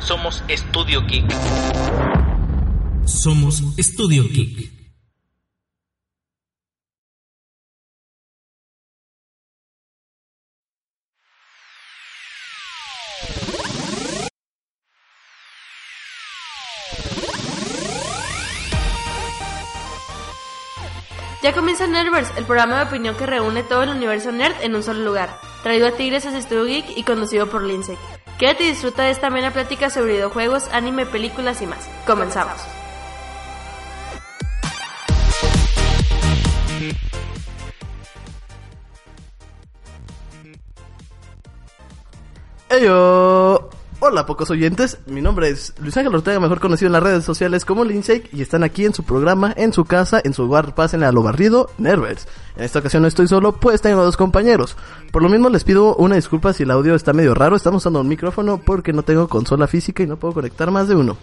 Somos Estudio Geek. Somos Estudio Geek. Ya comienza Nerdverse, el programa de opinión que reúne todo el universo nerd en un solo lugar. Traído a Tigres a Studio Geek y conducido por Lindsay. Quédate y disfruta de esta amena plática sobre videojuegos, anime, películas y más. Comenzamos. Heyo. Hola, pocos oyentes. Mi nombre es Luis Ángel Ortega, mejor conocido en las redes sociales como Lindsay, y están aquí en su programa, en su casa, en su hogar, pasen a lo barrido, Nervers. En esta ocasión no estoy solo, pues tengo dos compañeros. Por lo mismo les pido una disculpa si el audio está medio raro, estamos usando un micrófono porque no tengo consola física y no puedo conectar más de uno.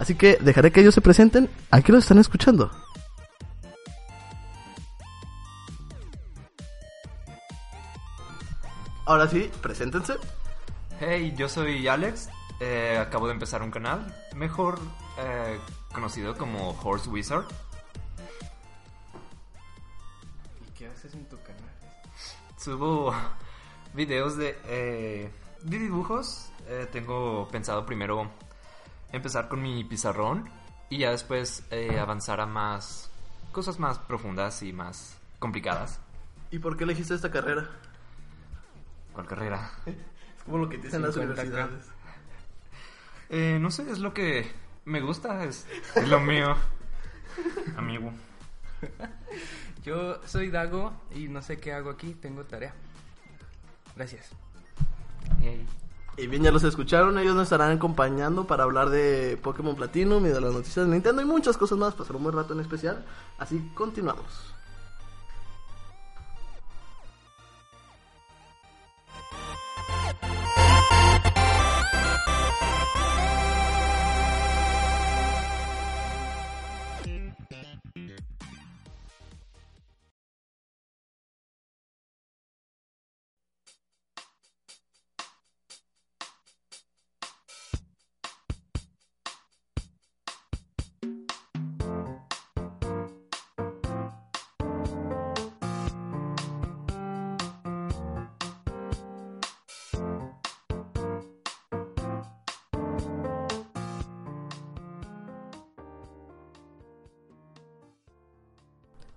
Así que dejaré que ellos se presenten. ¿A qué los están escuchando? Ahora sí, preséntense. Hey, yo soy Alex. Eh, acabo de empezar un canal, mejor eh, conocido como Horse Wizard. ¿Y qué haces en tu canal? Subo videos de, eh, de dibujos. Eh, tengo pensado primero empezar con mi pizarrón y ya después eh, avanzar a más cosas más profundas y más complicadas. ¿Y por qué elegiste esta carrera? ¿Cuál carrera? Es como lo que te dicen las 50K. universidades. Eh, no sé, es lo que me gusta, es, es lo mío. Amigo. Yo soy Dago y no sé qué hago aquí, tengo tarea. Gracias. Yay. Y bien, ya los escucharon, ellos nos estarán acompañando para hablar de Pokémon Platinum y de las noticias de Nintendo y muchas cosas más, pasar un buen rato en especial. Así continuamos.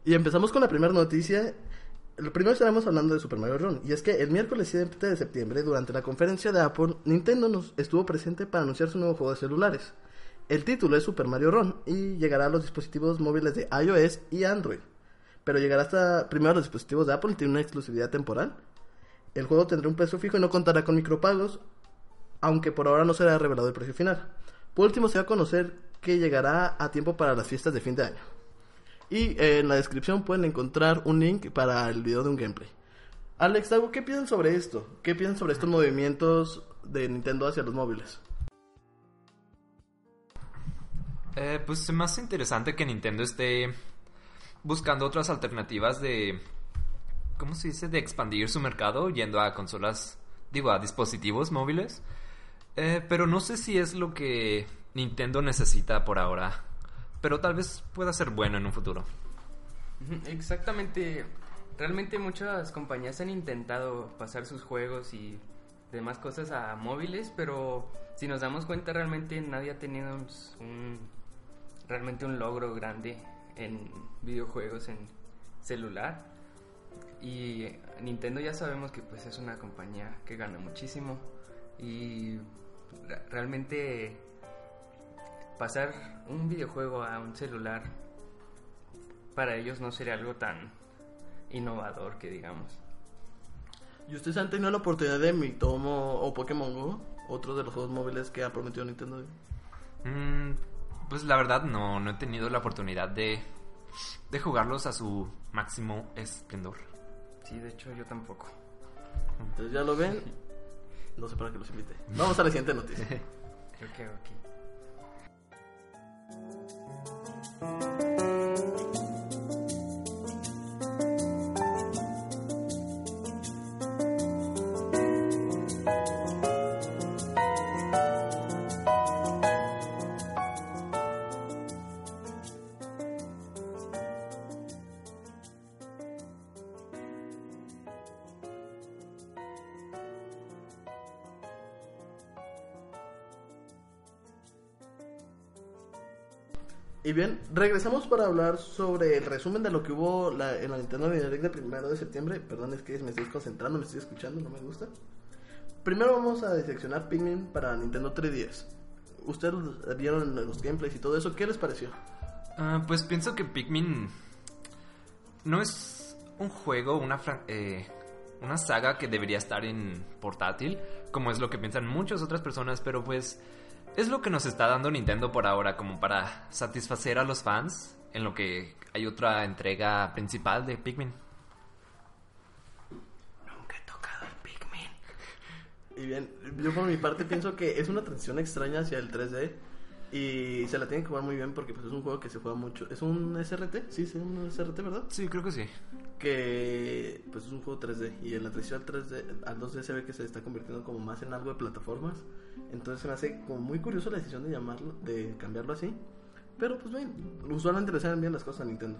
Y empezamos con la primera noticia. Lo primero estaremos hablando de Super Mario Run. Y es que el miércoles 7 de septiembre, durante la conferencia de Apple, Nintendo nos estuvo presente para anunciar su nuevo juego de celulares. El título es Super Mario Run y llegará a los dispositivos móviles de iOS y Android. Pero llegará hasta primero a los dispositivos de Apple y tiene una exclusividad temporal. El juego tendrá un precio fijo y no contará con micropagos, aunque por ahora no será revelado el precio final. Por último, se va a conocer que llegará a tiempo para las fiestas de fin de año. Y eh, en la descripción pueden encontrar un link para el video de un gameplay. Alex, Dago, ¿qué piensan sobre esto? ¿Qué piensan sobre estos movimientos de Nintendo hacia los móviles? Eh, pues es más interesante que Nintendo esté buscando otras alternativas de, ¿cómo se dice? De expandir su mercado yendo a consolas, digo, a dispositivos móviles. Eh, pero no sé si es lo que Nintendo necesita por ahora. Pero tal vez pueda ser bueno en un futuro. Exactamente. Realmente muchas compañías han intentado pasar sus juegos y demás cosas a móviles, pero si nos damos cuenta realmente nadie ha tenido un, realmente un logro grande en videojuegos en celular. Y Nintendo ya sabemos que pues es una compañía que gana muchísimo y re- realmente pasar un videojuego a un celular para ellos no sería algo tan innovador que digamos. ¿Y ustedes han tenido la oportunidad de Mitomo o Pokémon Go? Otro de los juegos móviles que ha prometido Nintendo. Mm, pues la verdad no, no he tenido la oportunidad de, de jugarlos a su máximo esplendor. Sí, de hecho yo tampoco. Entonces ya lo ven. No sé para qué los invite. Vamos a la siguiente noticia. Creo que aquí. Y bien, regresamos para hablar sobre el resumen de lo que hubo la- en la Nintendo Direct de primero de septiembre. Perdón, es que me estoy concentrando, me estoy escuchando, no me gusta. Primero vamos a diseccionar Pikmin para Nintendo 3DS. Ustedes vieron los gameplays y todo eso, ¿qué les pareció? Ah, pues pienso que Pikmin no es un juego, una, eh, una saga que debería estar en portátil, como es lo que piensan muchas otras personas, pero pues es lo que nos está dando Nintendo por ahora, como para satisfacer a los fans, en lo que hay otra entrega principal de Pikmin. Nunca he tocado el Pikmin. Y bien, yo por mi parte pienso que es una transición extraña hacia el 3D. Y se la tienen que jugar muy bien porque pues, es un juego que se juega mucho. ¿Es un SRT? Sí, sí, un SRT, ¿verdad? Sí, creo que sí. que pues es un juego 3D y en la transición al 3D al 2D se ve que se está convirtiendo como más en algo de plataformas entonces se me hace como muy curioso la decisión de llamarlo de cambiarlo así pero pues bien usualmente le salen bien las cosas a Nintendo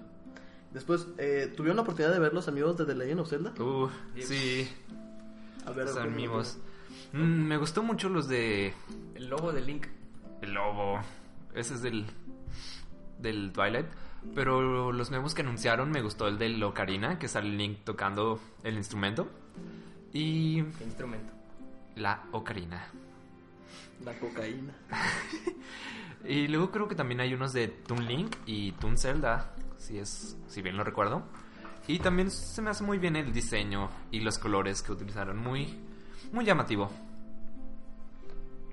después eh, tuvieron la oportunidad de ver los amigos de The Legend of Zelda Uh, sí, a ver los ¿cómo- amigos. Mm, me gustó mucho los de El logo de Link. El lobo. Ese es del. del Twilight. Pero los nuevos que anunciaron me gustó el del Ocarina, que sale Link tocando el instrumento. Y. ¿Qué instrumento? la Ocarina. la cocaína Y luego creo que también hay unos de Toon Link y Toon Zelda, si es. si bien lo recuerdo. Y también se me hace muy bien el diseño y los colores que utilizaron. Muy. muy llamativo.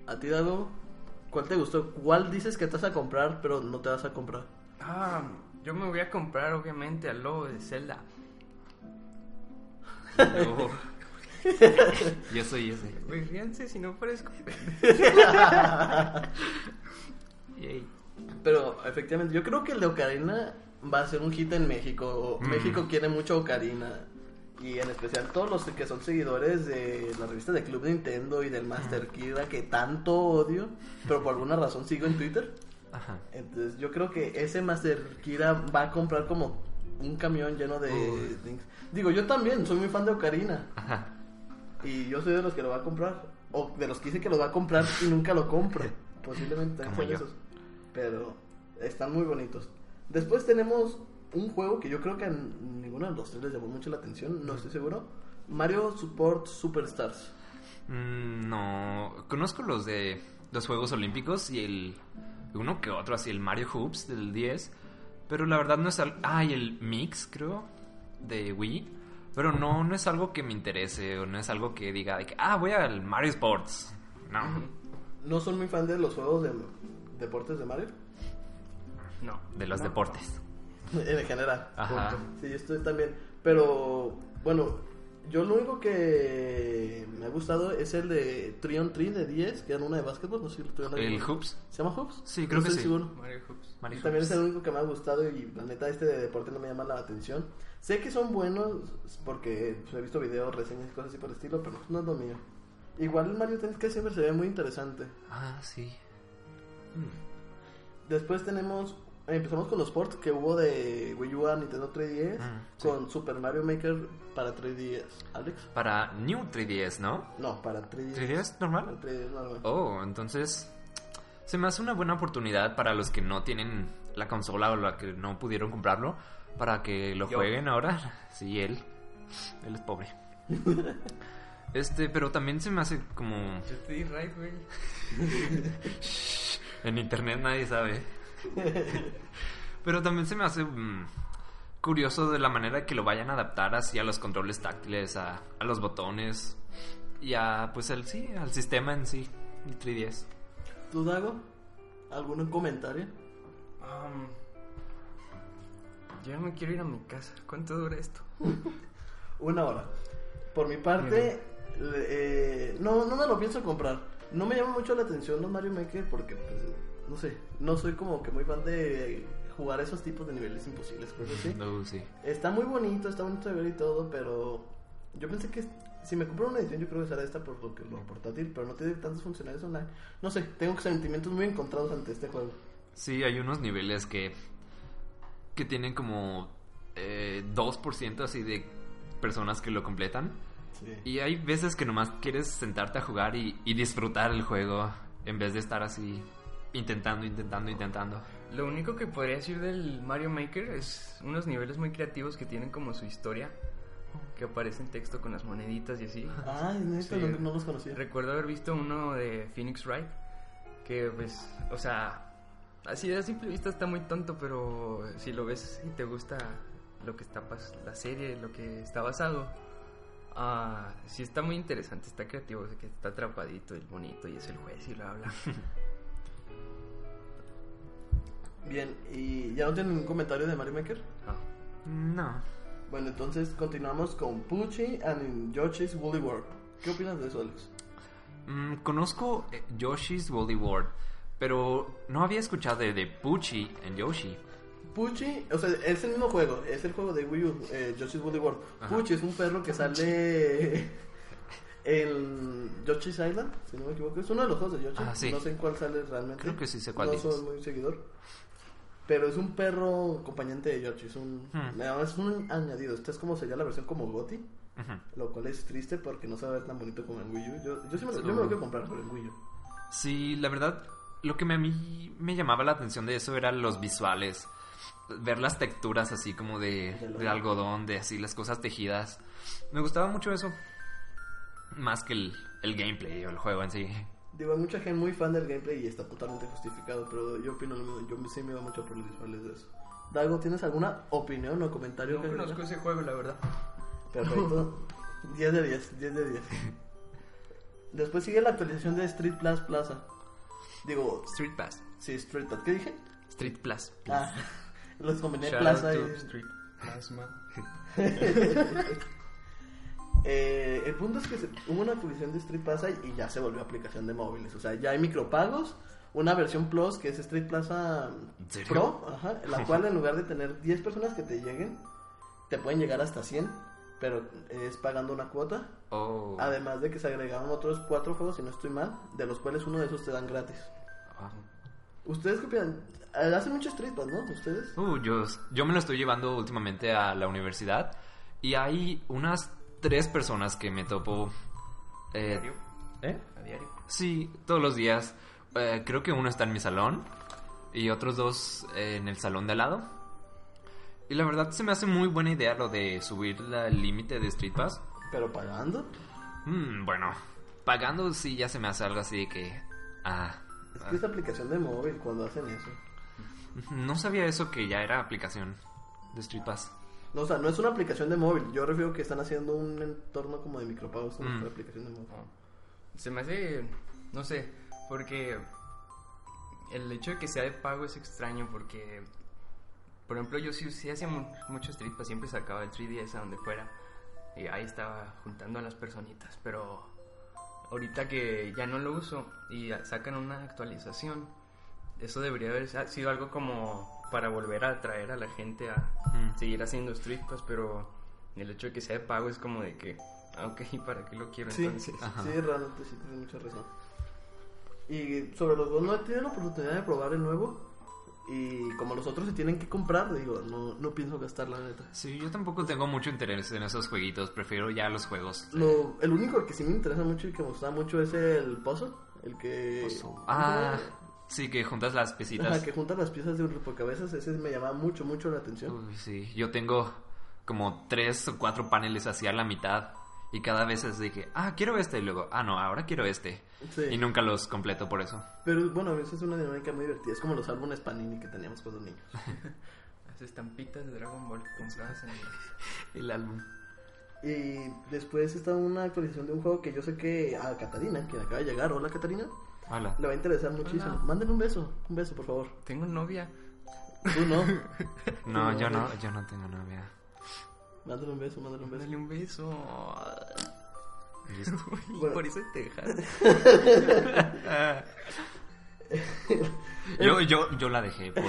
a ti Dago ¿cuál te gustó? ¿cuál dices que te vas a comprar pero no te vas a comprar? Ah, yo me voy a comprar obviamente al logo de Zelda. Oh. Yo soy ese. Güey, ríanse si no parezco. Yay. Pero efectivamente, yo creo que el de Ocarina va a ser un hit en México. Mm. México quiere mucho Ocarina. Y en especial todos los que son seguidores de la revista de Club Nintendo y del Master Kira que tanto odio, pero por alguna razón sigo en Twitter. Ajá. Entonces yo creo que ese Master Kira va a comprar como un camión lleno de Uy. things. Digo, yo también soy muy fan de Ocarina. Ajá. Y yo soy de los que lo va a comprar. O de los que dice que lo va a comprar y nunca lo compra. Posiblemente sean esos. Pero están muy bonitos. Después tenemos un juego que yo creo que a ninguno de los tres les llamó mucho la atención. No estoy seguro. Mario Support Superstars. Mm, no, conozco los de los Juegos Olímpicos y el uno que otro, así el Mario Hoops del 10, pero la verdad no es algo... Ah, y el Mix, creo, de Wii, pero no, no es algo que me interese o no es algo que diga, de que, ah, voy al Mario Sports. No, ¿No son muy fan de los juegos de deportes de Mario? No. de los No. deportes. en general. Ajá. punto. Sí, yo estoy también. Pero bueno, Yo lo único que me ha gustado es el de Trion Tree de 10, que era una de básquetbol, no sé si lo tuvieron. ¿El Hoops? ¿Se llama Hoops? Sí, No creo que estoy sí. seguro. Mario Hoops. Mario También es Hoops. el único que me ha gustado y la neta este de deporte no me llama la atención. Sé que son buenos porque pues, he visto videos, reseñas y cosas así por el estilo, pero no es lo mío. Igual el Mario Tennis que siempre se ve muy interesante. Ah, sí. Después tenemos, empezamos con los ports que hubo de Wii U a Nintendo 3DS Mm, sí. con Super Mario Maker para 3DS. ¿Alex? Para New 3DS, ¿no? No, para 3DS. ¿3DS Para normal? 3DS normal. Oh, entonces se me hace una buena oportunidad para los que no tienen la consola o la que no pudieron comprarlo para que lo Yo. jueguen ahora. Sí, él. Él es pobre. Este, pero también se me hace como Yo te di right, güey. en internet nadie sabe. Pero también se me hace mm, curioso de la manera que lo vayan a adaptar así a los controles táctiles, a, a los botones y a pues el sí, al sistema en sí, el 3DS. ¿Tú, Dago? ¿Algún comentario? Um, yo me quiero ir a mi casa. ¿Cuánto dura esto? Una hora. Por mi parte, le- eh, no, no me lo pienso comprar. No me llama mucho la atención los Mario Maker porque, pues, no sé, no soy como que muy fan de jugar esos tipos de niveles imposibles, cosas así. No, sí. Está muy bonito, está bonito de ver y todo, pero yo pensé que si me compro una edición yo creo que será esta por lo que lo portátil, pero no tiene tantas funcionalidades online. No sé, tengo sentimientos muy encontrados ante este juego. Sí, hay unos niveles que que tienen como eh, 2% así de personas que lo completan. Sí. Y hay veces que nomás quieres sentarte a jugar y, y disfrutar el juego en vez de estar así intentando, intentando, intentando. Lo único que podría decir del Mario Maker es unos niveles muy creativos que tienen como su historia. Que aparece en texto con las moneditas y así. Ay, neta, Sí. no, no los conocía. Recuerdo haber visto uno de Phoenix Wright. Que pues, o sea, así a simple vista está muy tonto, pero si lo ves y te gusta lo que está pas la serie, lo que está basado, ah, sí está muy interesante, está creativo, o sea, que está atrapadito, el bonito y es el juez y bla bla. Bien, ¿y ya no tienen ningún comentario de Mario Maker? Ah, No. Bueno, entonces continuamos con Pucci and Yoshi's Woolly World. ¿Qué opinas de eso, Alex? Mm, conozco eh, Yoshi's Woolly World, pero no había escuchado de, de Pucci en Yoshi. Pucci, o sea, es el mismo juego, es el juego de Wii U, eh, Yoshi's Woolly World. Ajá. Pucci es un perro que sale en Yoshi's Island, si no me equivoco. Es uno de los juegos de Yoshi. Ah, sí. No sé en cuál sale realmente. Creo que sí sé cuál No dices. soy muy seguidor. Pero es un perro acompañante de Yoshi. Es un, Hmm. es un añadido. Esta es como sería la versión como Gotti. Ujú. Lo cual es triste porque no se va a ver tan bonito como en Wii U. Yo, yo, sí me, yo me lo quiero comprar, pero en Wii U. Sí, la verdad, lo que me, a mí me llamaba la atención de eso eran los visuales. Ver las texturas así como de, De de algodón, de así las cosas tejidas. Me gustaba mucho eso. Más que el, el gameplay o el juego en sí. Digo, hay mucha gente muy fan del gameplay y está totalmente justificado, pero yo opino lo mismo. Yo sí me iba mucho por los visuales de eso. Dago, ¿tienes alguna opinión o comentario? no que conozco ese juego, la verdad. Perfecto. 10 de 10, 10 de 10. Después sigue la actualización de Street Plus Plaza. Digo, Street Pass. sí, Street Plus. ¿Qué dije? Street Plus. Ah, los combiné Shout Plaza y... Street Plasma. Eh, el punto es que se- hubo una actualización de Street Plaza y ya se volvió aplicación de móviles. O sea, ya hay micropagos. Una versión Plus que es Street Plaza. Pro, ajá, la cual en lugar de tener 10 personas que te lleguen, te pueden llegar hasta 100, pero es pagando una cuota. Oh. Además de que se agregaron otros 4 juegos, si no estoy mal, de los cuales uno de esos te dan gratis. Ah. ¿Ustedes qué opinan? Eh, Hacen mucho Street Pass, ¿no? ¿Ustedes? Uh, yo, yo me lo estoy llevando últimamente a la universidad y hay unas tres personas que me topo. eh, ¿Diario? ¿Eh? A diario. Sí, todos los días. Eh, creo que uno está en mi salón y otros dos eh, en el salón de al lado. Y la verdad se me hace muy buena idea lo de subir el límite de Street Pass. Pero pagando. Mm, bueno, pagando sí ya se me hace algo así de que... Ah, Es que es aplicación de móvil cuando hacen eso. no sabía eso que ya era aplicación de Street Pass. No, o sea, no es una aplicación de móvil. Yo refiero que están haciendo un entorno como de micropagos como Mm. aplicación de móvil. Se me hace, no sé, porque el hecho de que sea de pago es extraño porque, por ejemplo, yo sí, sí hacía mu- mucho Street Pass, siempre sacaba el 3DS a donde fuera. y ahí estaba juntando a las personitas, pero ahorita que ya no lo uso y sacan una actualización, eso debería haber sido algo como para volver a atraer a la gente a Mm. seguir haciendo Street Pass, pero el hecho de que sea de pago es como de que, ah, ok, ¿para qué lo quiero Sí, entonces? Ajá. sí, realmente sí, tienes mucha razón. Y sobre los dos no he tenido la oportunidad de probar el nuevo. Y como los otros se tienen que comprar, digo, no, no pienso gastar la neta. Sí, yo tampoco tengo mucho interés en esos jueguitos, prefiero ya los juegos. Lo, el único que sí me interesa mucho y que me gusta mucho es el puzzle. El que. Ah, sí, que juntas las Ajá, piecitas. que junta las piezas de un rompecabezas. Ese me llama mucho, mucho la atención. Uy, sí, yo tengo como tres o cuatro paneles hacia la mitad y cada vez es de que, ah, quiero este y luego, ah, no, ahora quiero este. Sí. Y nunca los completo por eso. Pero bueno, a veces es una dinámica muy divertida. Es como los álbumes Panini que teníamos cuando niños. Las estampitas de Dragon Ball compradas en el... El álbum. Y después está una actualización de un juego que yo sé que a Catarina, que acaba de llegar, hola Catarina, Hola. le va a interesar muchísimo. Hola. Mándenle un beso, un beso por favor. Tengo novia. Tú no. No, yo no, yo no tengo novia. Mándale un beso, mándale un beso. Dale un beso. Listo. Bueno. por eso te dejas. Yo, yo, yo la dejé por,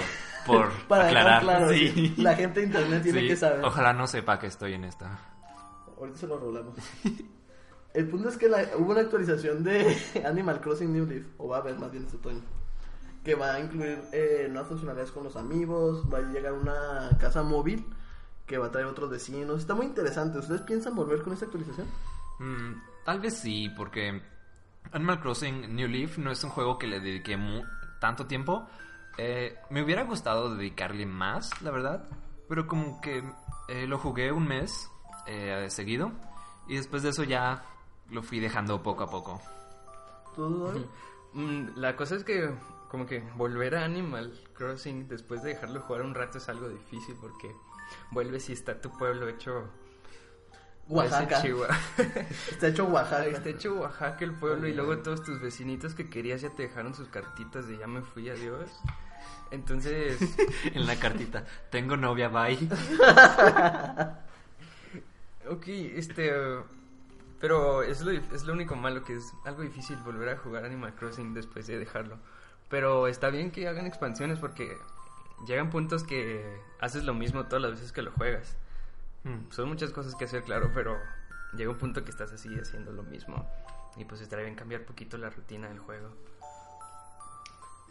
por Para aclarar. claro, sí. sí. la gente de internet tiene Sí, que saber. Ojalá no sepa que estoy en esta. Ahorita se lo rolamos. El punto es que hubo una actualización de Animal Crossing New Leaf, o va a haber más bien este otoño, que va a incluir eh, nuevas funcionalidades con los amigos, va a llegar una casa móvil que va a traer otros vecinos. Está muy interesante. ¿Ustedes piensan volver con esta actualización? Mm, tal vez sí, porque Animal Crossing New Leaf no es un juego que le dediqué tanto tiempo. Eh, me hubiera gustado dedicarle más, la verdad. Pero como que eh, lo jugué un mes eh, seguido. Y después de eso ya lo fui dejando poco a poco. ¿Tú? Mm, La cosa es que como que volver a Animal Crossing después de dejarlo jugar un rato es algo difícil porque vuelves y está tu pueblo hecho Oaxaca. parece Chihuahua. Está hecho Oaxaca. Está hecho Oaxaca el pueblo y luego todos tus vecinitos que querías ya te dejaron sus cartitas de ya me fui, adiós. Entonces, en la cartita, tengo novia, bye. ok, este... Pero es lo, es lo único malo que es algo difícil volver a jugar Animal Crossing después de dejarlo. Pero está bien que hagan expansiones porque llegan puntos que haces lo mismo todas las veces que lo juegas. Mm, Son muchas cosas que hacer, claro, pero llega un punto que estás así haciendo lo mismo. Y pues estaría bien cambiar poquito la rutina del juego.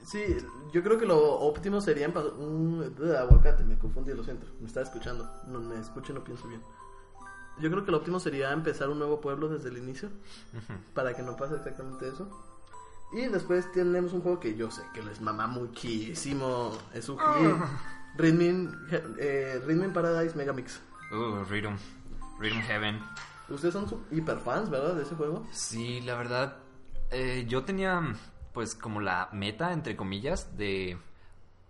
Sí, yo creo que lo óptimo sería un uh, aguacate, me confundí, lo siento, me estaba escuchando, no me escucho y no pienso bien. Yo creo que lo óptimo sería empezar un nuevo pueblo desde el inicio, para que no pase exactamente eso. Y después tenemos un juego que yo sé que les mama muchísimo, es un hit, Rhythm, eh, Rhythm Paradise Megamix. Uh, Rhythm. Rhythm Heaven. Ustedes son hiper fans, ¿verdad? De ese juego. Sí, la verdad, eh, yo tenía pues como la meta, entre comillas, de,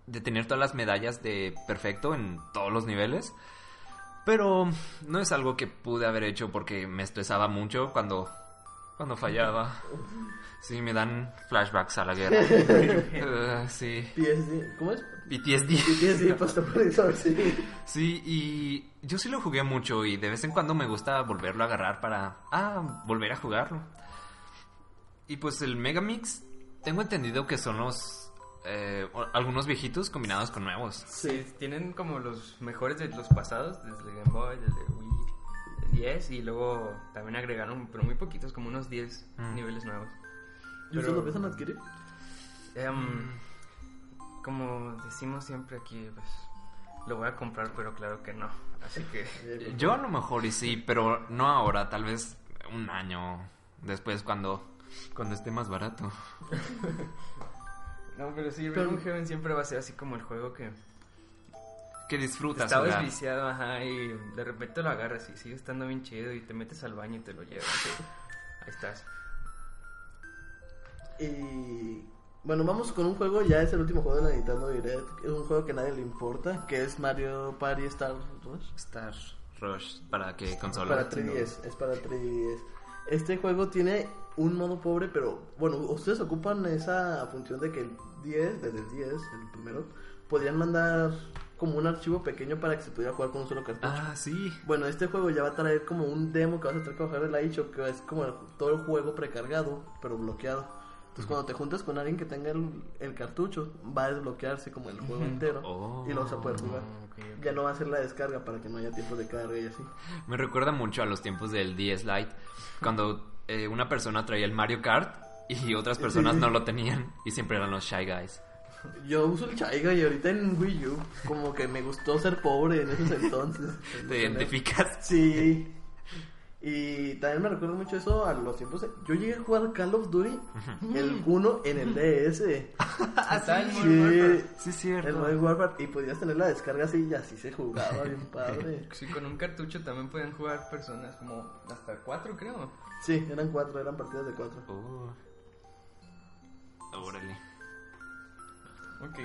de tener todas las medallas de perfecto en todos los niveles. Pero no es algo que pude haber hecho porque me estresaba mucho cuando, cuando fallaba. Sí, me dan flashbacks a la guerra. Uh, sí, PSD, ¿cómo es? PTSD. PSD, post-aprendizaje, sí. Sí, y yo sí lo jugué mucho y de vez en cuando me gusta volverlo a agarrar para, ah, volver a jugarlo. Y pues el Megamix, tengo entendido que son los, eh, algunos viejitos combinados con nuevos. Sí, tienen como los mejores de los pasados, desde Game Boy, desde Wii, el 10, y luego también agregaron, pero muy poquitos, como unos 10 Mm. niveles nuevos. ¿Y ustedes lo piensan adquirir? Em, como decimos siempre aquí, pues lo voy a comprar, pero claro que no. Así que Yo a lo mejor y sí, pero no ahora, tal vez un año después cuando, cuando esté más barato. No, pero sí, Heaven siempre va a ser así como el juego que Que disfrutas estabas jugar. viciado, ajá, y de repente lo agarras y sigue estando bien chido y te metes al baño y te lo llevas. Ahí estás. Y bueno, vamos con un juego, ya es el último juego de la Nintendo Direct, es un juego que a nadie le importa, que es Mario Party Star Rush. Star Rush, ¿para qué consola? Para 3DS, es para 3DS. Este juego tiene un modo pobre, pero bueno, ustedes ocupan esa función de que el 10, desde el 10, el primero, podrían mandar como un archivo pequeño para que se pudiera jugar con un solo cartucho. Ah, sí. Bueno, este juego ya va a traer como un demo que vas a tener que bajar de la eShop, que es como el- todo el juego precargado, pero bloqueado. Entonces, cuando te juntas con alguien que tenga el, el cartucho, va a desbloquearse como el juego entero Oh. y lo vas a poder jugar. ok, ok. Ya no va a ser la descarga para que no haya tiempo de carga y así. Me recuerda mucho a los tiempos del DS Lite, cuando eh, una persona traía el Mario Kart y otras personas no lo tenían y siempre eran los Shy Guys. Yo uso el Chaiga y ahorita en Wii U, como que me gustó ser pobre en esos entonces. ¿Te identificas? Sí. Y también me recuerda mucho eso a los tiempos. de- Yo llegué a jugar Call of Duty, el 1 en el DS. Está el Modern Sí, Warfare. Sí, es el cierto. Modern Warfare. Y podías tener la descarga así y así se jugaba bien padre. Sí, con un cartucho también pueden jugar personas como hasta cuatro, creo. Sí, eran cuatro, eran partidas de cuatro. Oh. Órale. Ok.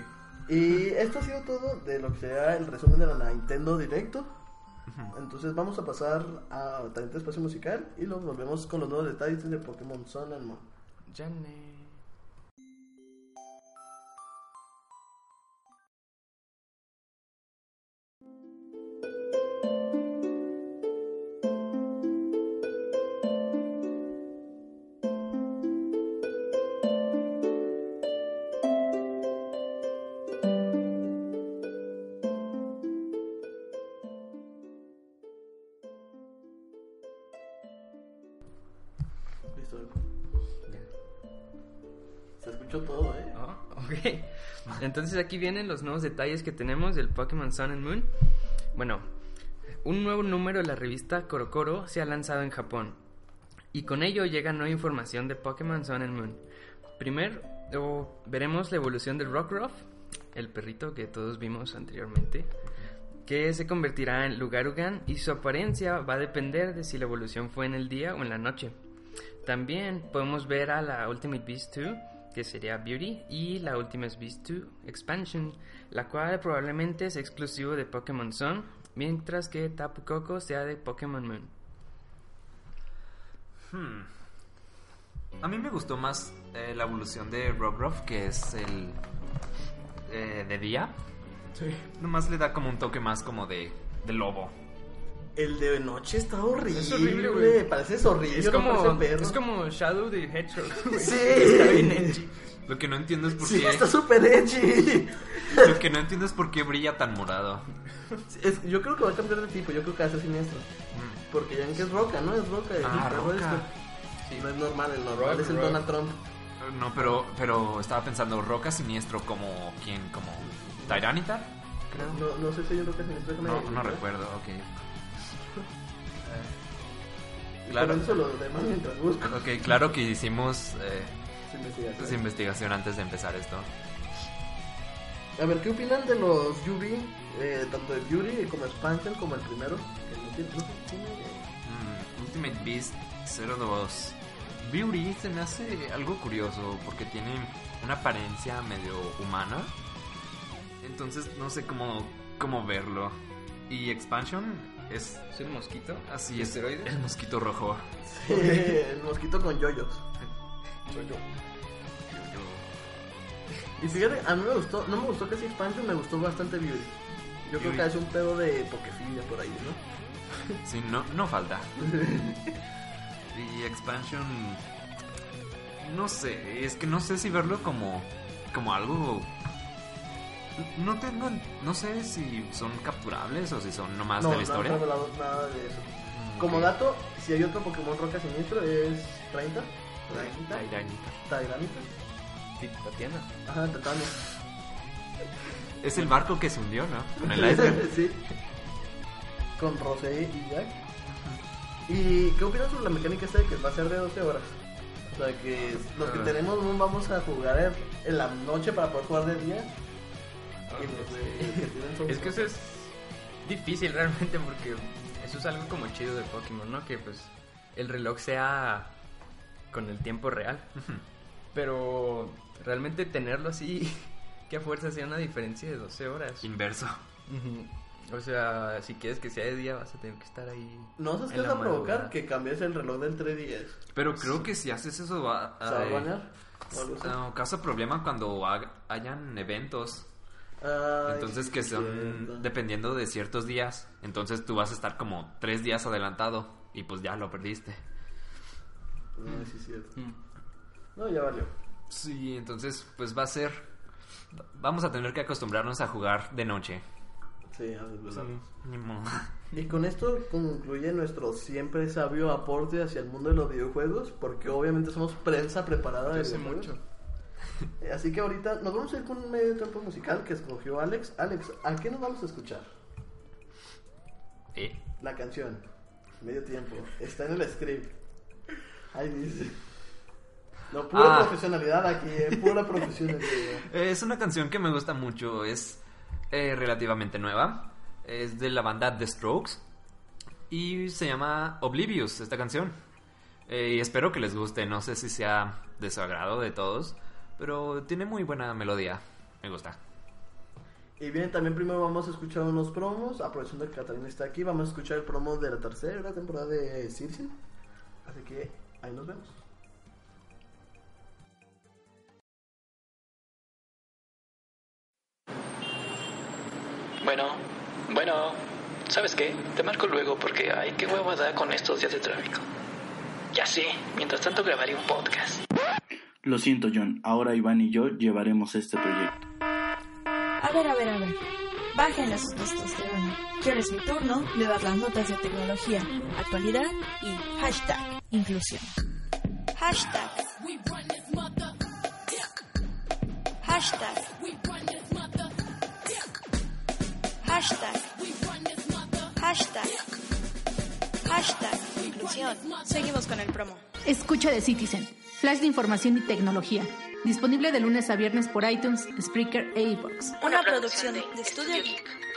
Y esto ha sido todo de lo que será el resumen de la Nintendo Directo. Entonces vamos a pasar a Talento Espacio Musical y luego volvemos con los nuevos detalles de Pokémon Sun and Moon. Entonces aquí vienen los nuevos detalles que tenemos del Pokémon Sun and Moon. Bueno, un nuevo número de la revista Korokoro se ha lanzado en Japón. Y con ello llega nueva información de Pokémon Sun and Moon. Primero veremos la evolución del Rockruff, el perrito que todos vimos anteriormente, que se convertirá en Lugarugan y su apariencia va a depender de si la evolución fue en el día o en la noche. También podemos ver a la Ultimate Beast 2, que sería Beauty, y la Ultimate Beast 2 Expansion, la cual probablemente es exclusivo de Pokémon Sun, mientras que Tapu Koko sea de Pokémon Moon. Hmm. A mí me gustó más eh, la evolución de Rockruff, que es el eh, de día. Sí. Nomás le da como un toque más como de, de lobo. El de noche está horrible. Es horrible, güey. Parece horrible. Es como, es como Shadow de Hedgehog. güey. Sí. Está bien edgy. Lo que no entiendo es por Sí, qué. está súper edgy. Lo que no entiendo es por qué brilla tan morado. Es- yo creo que va a cambiar de tipo. Yo creo que va a ser siniestro. Mm. Porque ya ven que es roca, ¿no? Es roca. Ah, roca. este. No es normal, el normal Rock, es el rock. Donald Trump. No, pero, pero estaba pensando, Roca Siniestro como quién, como Tyranitar, creo. No, no sé si hay un roca siniestro. No, no recuerdo, ok. Claro. Eso lo demás mientras busco. ok, claro que hicimos eh, investigación. antes de empezar esto. A ver, ¿qué opinan de los Yubi? Eh, tanto el Yuri como Expansion como el primero. Sé, tiene- Mm, Ultimate Beast 02. Beauty se me hace algo curioso porque tiene una apariencia medio humana. Entonces no sé cómo, cómo verlo. Y Expansion es ¿Es el mosquito? así, es ¿Esteroides? el mosquito rojo. el mosquito con yoyos. Y fíjate, a mí me gustó, no me gustó casi Expansion, me gustó bastante Beauty. Yo creo que es un pedo de pokefilia por ahí, ¿no? Sí, no, no falta. y Expansion. No sé, es que no sé si verlo como, como algo. No tengo. No sé si son capturables o si son nomás no, de la no historia. revelado nada de eso. Mm, Como dato, si hay otro Pokémon Roca Siniestro es 30. 30. Tyranitar. Tyranitar. Sí, Tatiana. Ajá, Tatami. Es el barco que se hundió, ¿no? Con el iceberg. sí. Con Rosé y Jack. ¿Y qué opinas sobre la mecánica esta de que va a ser de 12 horas? O sea, que los que Ah. tenemos no vamos a jugar en la noche para poder jugar de día. Es que eso es difícil realmente porque eso es algo como chido de Pokémon, ¿no? Que pues el reloj sea con el tiempo real. Pero realmente tenerlo así, que a fuerza sea una diferencia de 12 horas. Inverso. O sea, si quieres que sea de día vas a tener que estar ahí. No sabes qué vas a provocar que cambies el reloj del 3DS. Pero creo que si haces eso va ¿Se va a eh, bañar? No, causa problema cuando ha- hayan eventos. Ay, Entonces sí, que sí, son dependiendo de ciertos días. Entonces tú vas a estar como tres días adelantado y pues ya lo perdiste. Ay, sí, cierto. Mm. No, ya valió. Sí, entonces pues va a ser... Vamos a tener que acostumbrarnos a jugar de noche. Sí, a modo. Y con esto concluye nuestro siempre sabio aporte hacia el mundo de los videojuegos, porque obviamente somos prensa preparada de Yo sé videojuegos. mucho. Así que ahorita nos vamos a ir con un medio tiempo musical que escogió Alex. Alex, ¿a qué nos vamos a escuchar? Eh, La canción. Medio tiempo. Está en el script. Ahí dice. No, pura Ah. profesionalidad aquí, eh, pura profesionalidad. Es una canción que me gusta mucho, es eh, relativamente nueva, es de la banda The Strokes y se llama Oblivious esta canción. Eh, y espero que les guste, no sé si sea de su agrado de todos, pero tiene muy buena melodía, me gusta. Y bien, también primero vamos a escuchar unos promos. Aprovechando que Catalina está aquí, vamos a escuchar el promo de la tercera temporada de Circe. Así que ahí nos vemos. Bueno, bueno, ¿sabes qué? Te marco luego porque, ay, qué hueva da con estos días de tráfico. Ya sé, mientras tanto grabaré un podcast. Lo siento, John. Ahora Iván y yo llevaremos este proyecto. A ver, a ver, a ver. Bájenle sus testosterona. Que ahora es mi turno de dar las notas de tecnología, actualidad y hashtag inclusión. Hashtag. Hashtag. Hashtag. Hashtag. Hashtag Seguimos con el promo. Escucha de Citizen, flash de información y tecnología. Disponible de lunes a viernes por iTunes, Spreaker e iVoox. Una producción de Estudio Geek.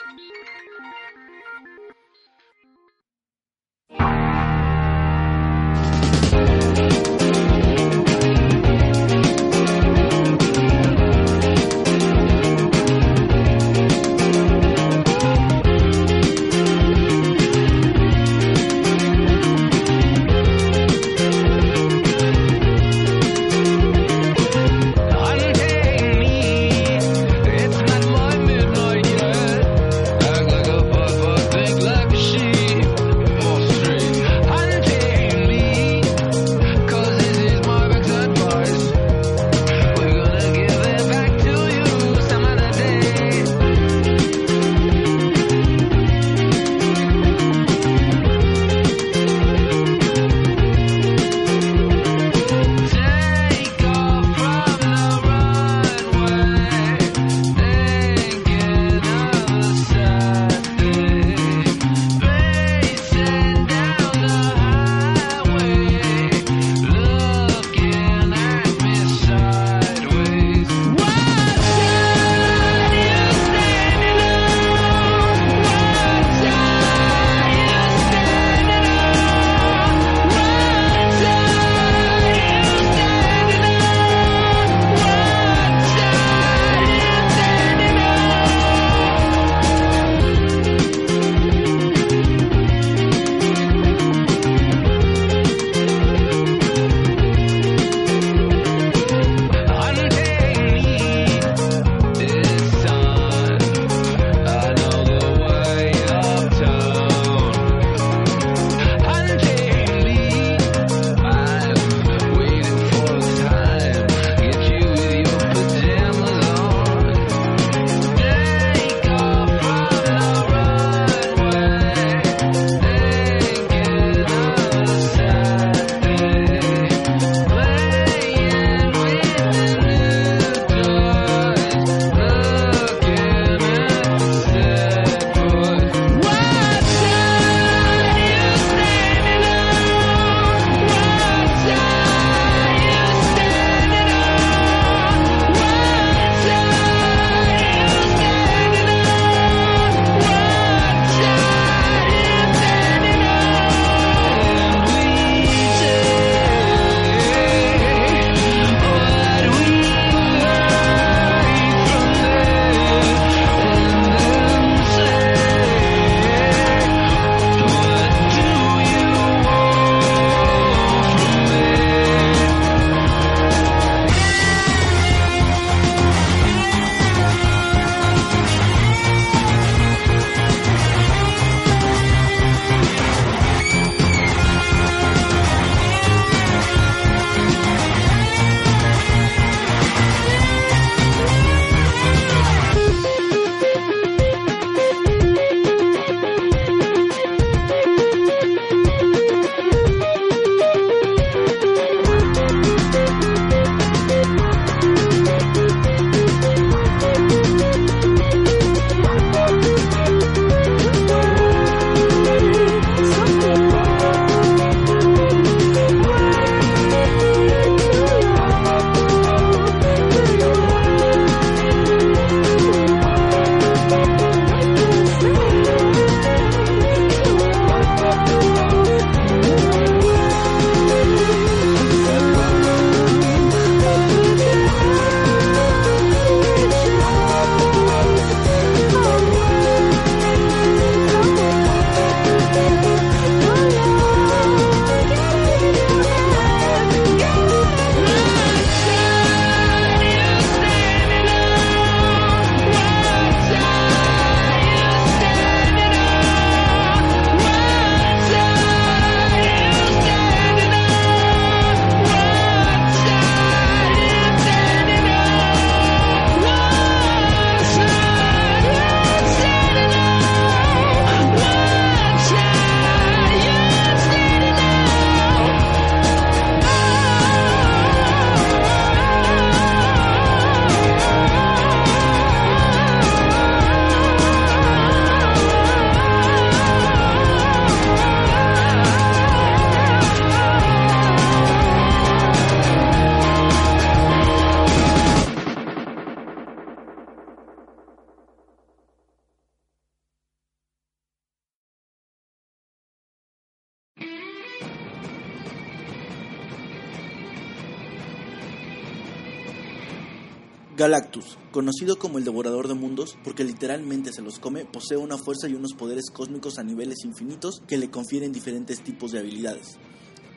Conocido como el devorador de mundos porque literalmente se los come, posee una fuerza y unos poderes cósmicos a niveles infinitos que le confieren diferentes tipos de habilidades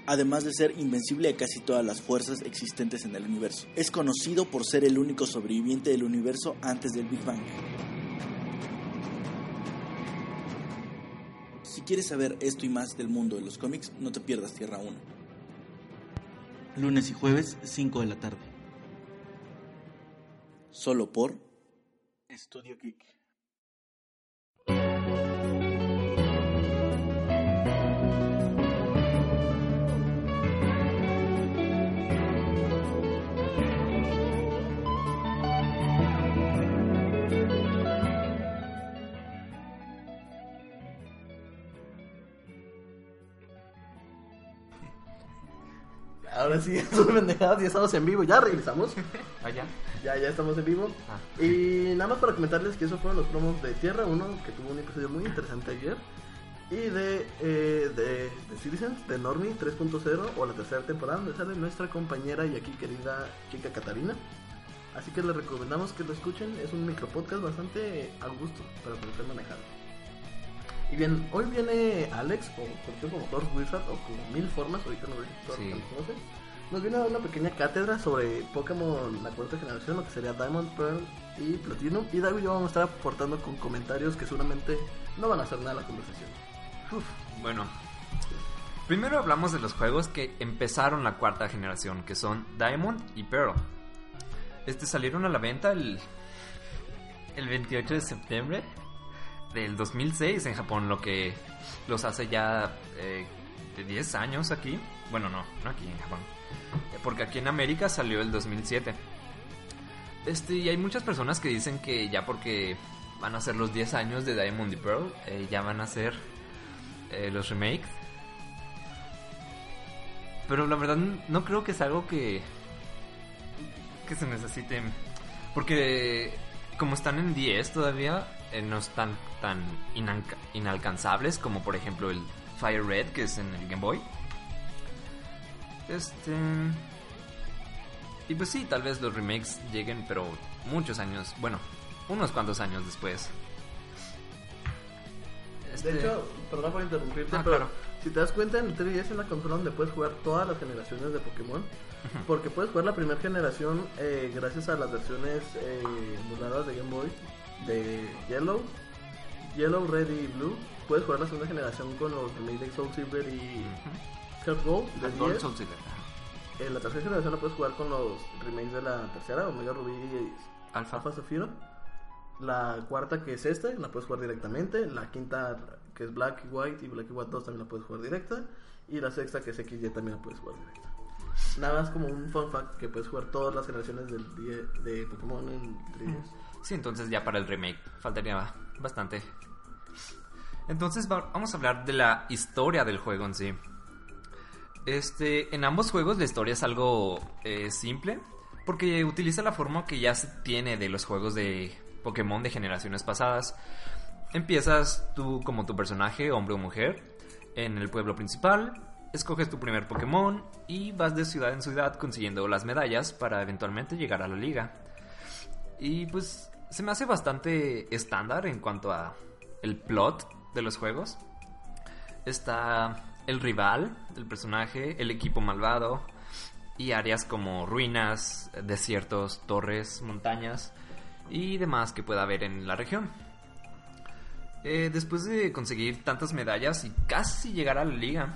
además de ser invencible a casi todas las fuerzas existentes en el universo. Es conocido por ser el único sobreviviente del universo antes del Big Bang. Si quieres saber esto y más del mundo de los cómics, no te pierdas Tierra 1. Lunes y jueves, 5 de la tarde. Solo por Estudio Geek. Ahora sí, son pendejadas, ya estamos en vivo, ya regresamos. ¿Ah, ya? Ya, ya estamos en vivo. Ah. Y nada más para comentarles que esos fueron los promos de Tierra 1, que tuvo un episodio muy interesante ayer. Y de, eh, de, de Citizens, de Normie 3.0, o la tercera temporada, donde sale nuestra compañera y aquí querida chica Catarina. Así que les recomendamos que lo escuchen, es un micropodcast bastante a gusto para poder manejar. Y bien, hoy viene Alex, o conocido como Horse Wizard, o con mil formas, ahorita no Sí. lo conocen. Nos viene a dar una pequeña cátedra sobre Pokémon, la cuarta generación, lo que sería Diamond, Pearl y Platinum. Y David y yo vamos a estar aportando con comentarios que seguramente no van a hacer nada a la conversación. Bueno, primero hablamos de los juegos que empezaron la cuarta generación, que son Diamond y Pearl. Este salieron a la venta el, el 28 de septiembre del 2006 en Japón, lo que los hace ya eh, de 10 años aquí. Bueno, no, no aquí en Japón. Eh, Porque aquí en América salió el 2007. Este, y hay muchas personas que dicen que ya porque van a ser los 10 años de Diamond y Pearl, eh, ya van a ser los remakes. Pero la verdad no creo que es algo que que se necesite porque como están en 10 todavía no están tan inalcanzables como por ejemplo el Fire Red que es en el Game Boy. Este y pues sí, tal vez los remakes lleguen, pero muchos años, bueno, unos cuantos años después. Este- De hecho, perdón por interrumpirte, Ah, pero claro. si te das cuenta, en el 3DS es una consola donde puedes jugar todas las generaciones de Pokémon. Porque puedes jugar la primera generación eh, gracias a las versiones eh, de Game Boy de Yellow, Yellow, Red y Blue. Puedes jugar la segunda generación con los remakes de Soul Silver y Heart Gold. de Heart Gold, 10. Soul Silver. Eh, la tercera generación la puedes jugar con los remakes de la tercera, Omega Ruby y Alpha. Alpha Zafiro. La cuarta que es esta, la puedes jugar directamente. La quinta que es Black y White y Black y White 2 también la puedes jugar directa. Y la sexta que es XY también la puedes jugar directa. Nada más como un fun fact que puedes jugar todas las generaciones del die- de Pokémon en 3DS. Sí, entonces ya para el remake faltaría bastante. Entonces va- vamos a hablar de la historia del juego en sí. Este, en ambos juegos la historia es algo eh, simple porque utiliza la forma que ya se tiene de los juegos de Pokémon de generaciones pasadas. Empiezas tú como tu personaje, hombre o mujer, en el pueblo principal, escoges tu primer Pokémon y vas de ciudad en ciudad consiguiendo las medallas para eventualmente llegar a la liga. Y pues se me hace bastante estándar en cuanto a el plot de los juegos. Está el rival del personaje, el equipo malvado y áreas como ruinas, desiertos, torres, montañas y demás que pueda haber en la región. Eh, después de conseguir tantas medallas y casi llegar a la liga,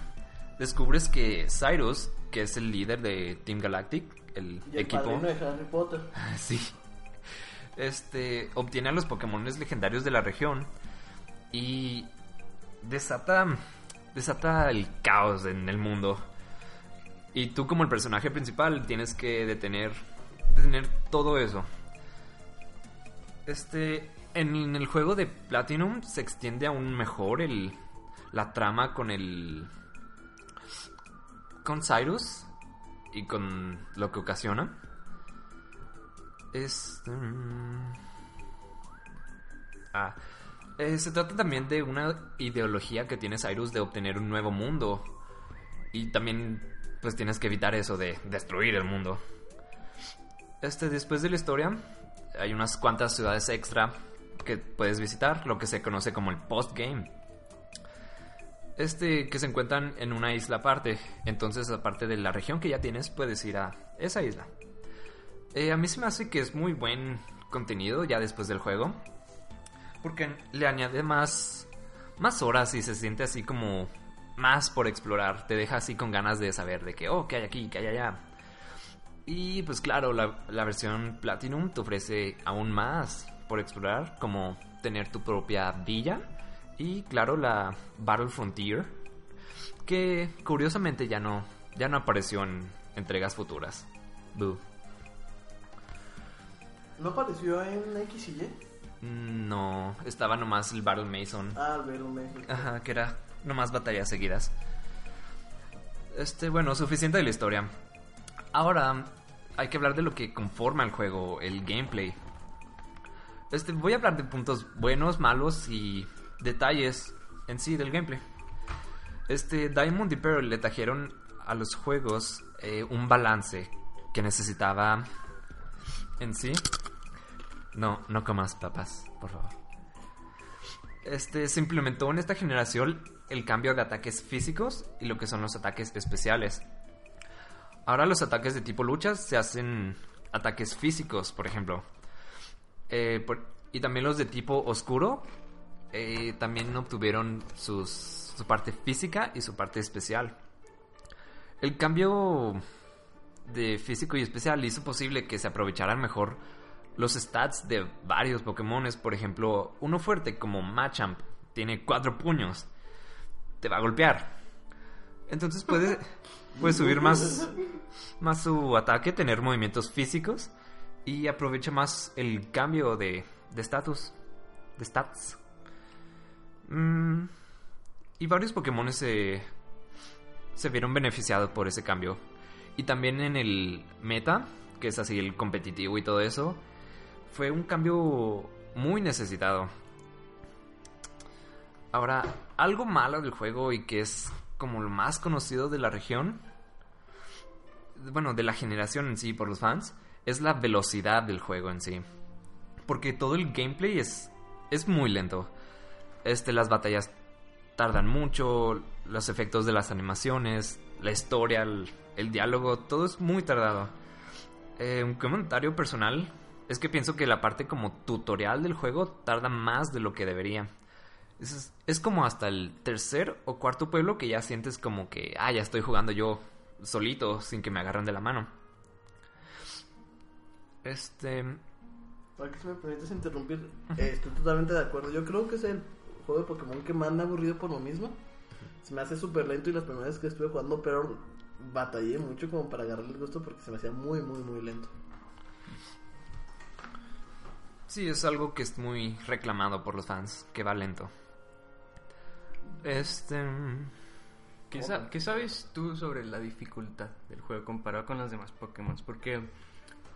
descubres que Cyrus, que es el líder de Team Galactic, el, Y el equipo, padrino de Harry Potter. sí, este obtiene a los Pokémon legendarios de la región y desata desata el caos en el mundo. Y tú como el personaje principal tienes que detener detener todo eso. Este en el juego de Platinum se extiende aún mejor el la trama con el con Cyrus y con lo que ocasiona. Es. mm, Ah. Eh, se trata también de una ideología que tiene Cyrus de obtener un nuevo mundo. Y también, pues tienes que evitar eso de destruir el mundo. Este, después de la historia, hay unas cuantas ciudades extra que puedes visitar, lo que se conoce como el postgame. Este que se encuentran en una isla aparte, entonces aparte de la región que ya tienes, puedes ir a esa isla. Eh, a mí se me hace que es muy buen contenido ya después del juego, porque le añade más, más horas y se siente así como más por explorar, te deja así con ganas de saber de que, oh, ¿qué hay aquí? ¿qué hay allá? Y pues claro, la, la versión Platinum te ofrece aún más por explorar, como tener tu propia villa y claro la Battle Frontier, que curiosamente ya no, ya no apareció en entregas futuras. Boo. ¿No apareció en X y Y? Mm, No, estaba nomás el Battle Mason. Ah, el Battle Mason. Ajá, que era nomás batallas seguidas. Este, bueno, suficiente de la historia. Ahora hay que hablar de lo que conforma el juego, el gameplay. Este, voy a hablar de puntos buenos, malos y detalles en sí del gameplay. Este, Diamond y Pearl le trajeron a los juegos eh, un balance que necesitaba en sí. No, no comas papas, por favor. Este, se implementó en esta generación el cambio de ataques físicos y lo que son los ataques especiales. Ahora los ataques de tipo luchas se hacen ataques físicos, por ejemplo. Eh, y también los de tipo oscuro eh, también obtuvieron su parte física y su parte especial. El cambio de físico y especial hizo posible que se aprovecharan mejor los stats de varios Pokémones. Por ejemplo, uno fuerte como Machamp tiene cuatro puños. Te va a golpear. Entonces puede, puede subir más, más su ataque, tener movimientos físicos y aprovecha más el cambio de de status, de stats. Mm, y varios Pokémon se, se vieron beneficiados por ese cambio. Y también en el meta, que es así el competitivo y todo eso, fue un cambio muy necesitado. Ahora, algo malo del juego y que es como lo más conocido de la región, bueno, de la generación en sí por los fans, es la velocidad del juego en sí. Porque todo el gameplay es, es muy lento. Este, las batallas tardan mucho, los efectos de las animaciones, la historia, el, diálogo, todo es muy tardado. Eh, un comentario personal es que pienso que la parte como tutorial del juego tarda más de lo que debería. Es, es como hasta el tercer o cuarto pueblo que ya sientes como que, ah, ya estoy jugando yo solito, sin que me agarren de la mano. Este, Para que me permites interrumpir, eh, estoy totalmente de acuerdo. Yo creo que es el juego de Pokémon que más me ha aburrido por lo mismo. Se me hace súper lento y las primeras veces que estuve jugando, pero batallé mucho como para agarrarle el gusto porque se me hacía muy, muy, muy lento. Sí, es algo que es muy reclamado por los fans, que va lento. Este... ¿Qué, sa- qué sabes tú sobre la dificultad del juego comparado con los demás Pokémon? Porque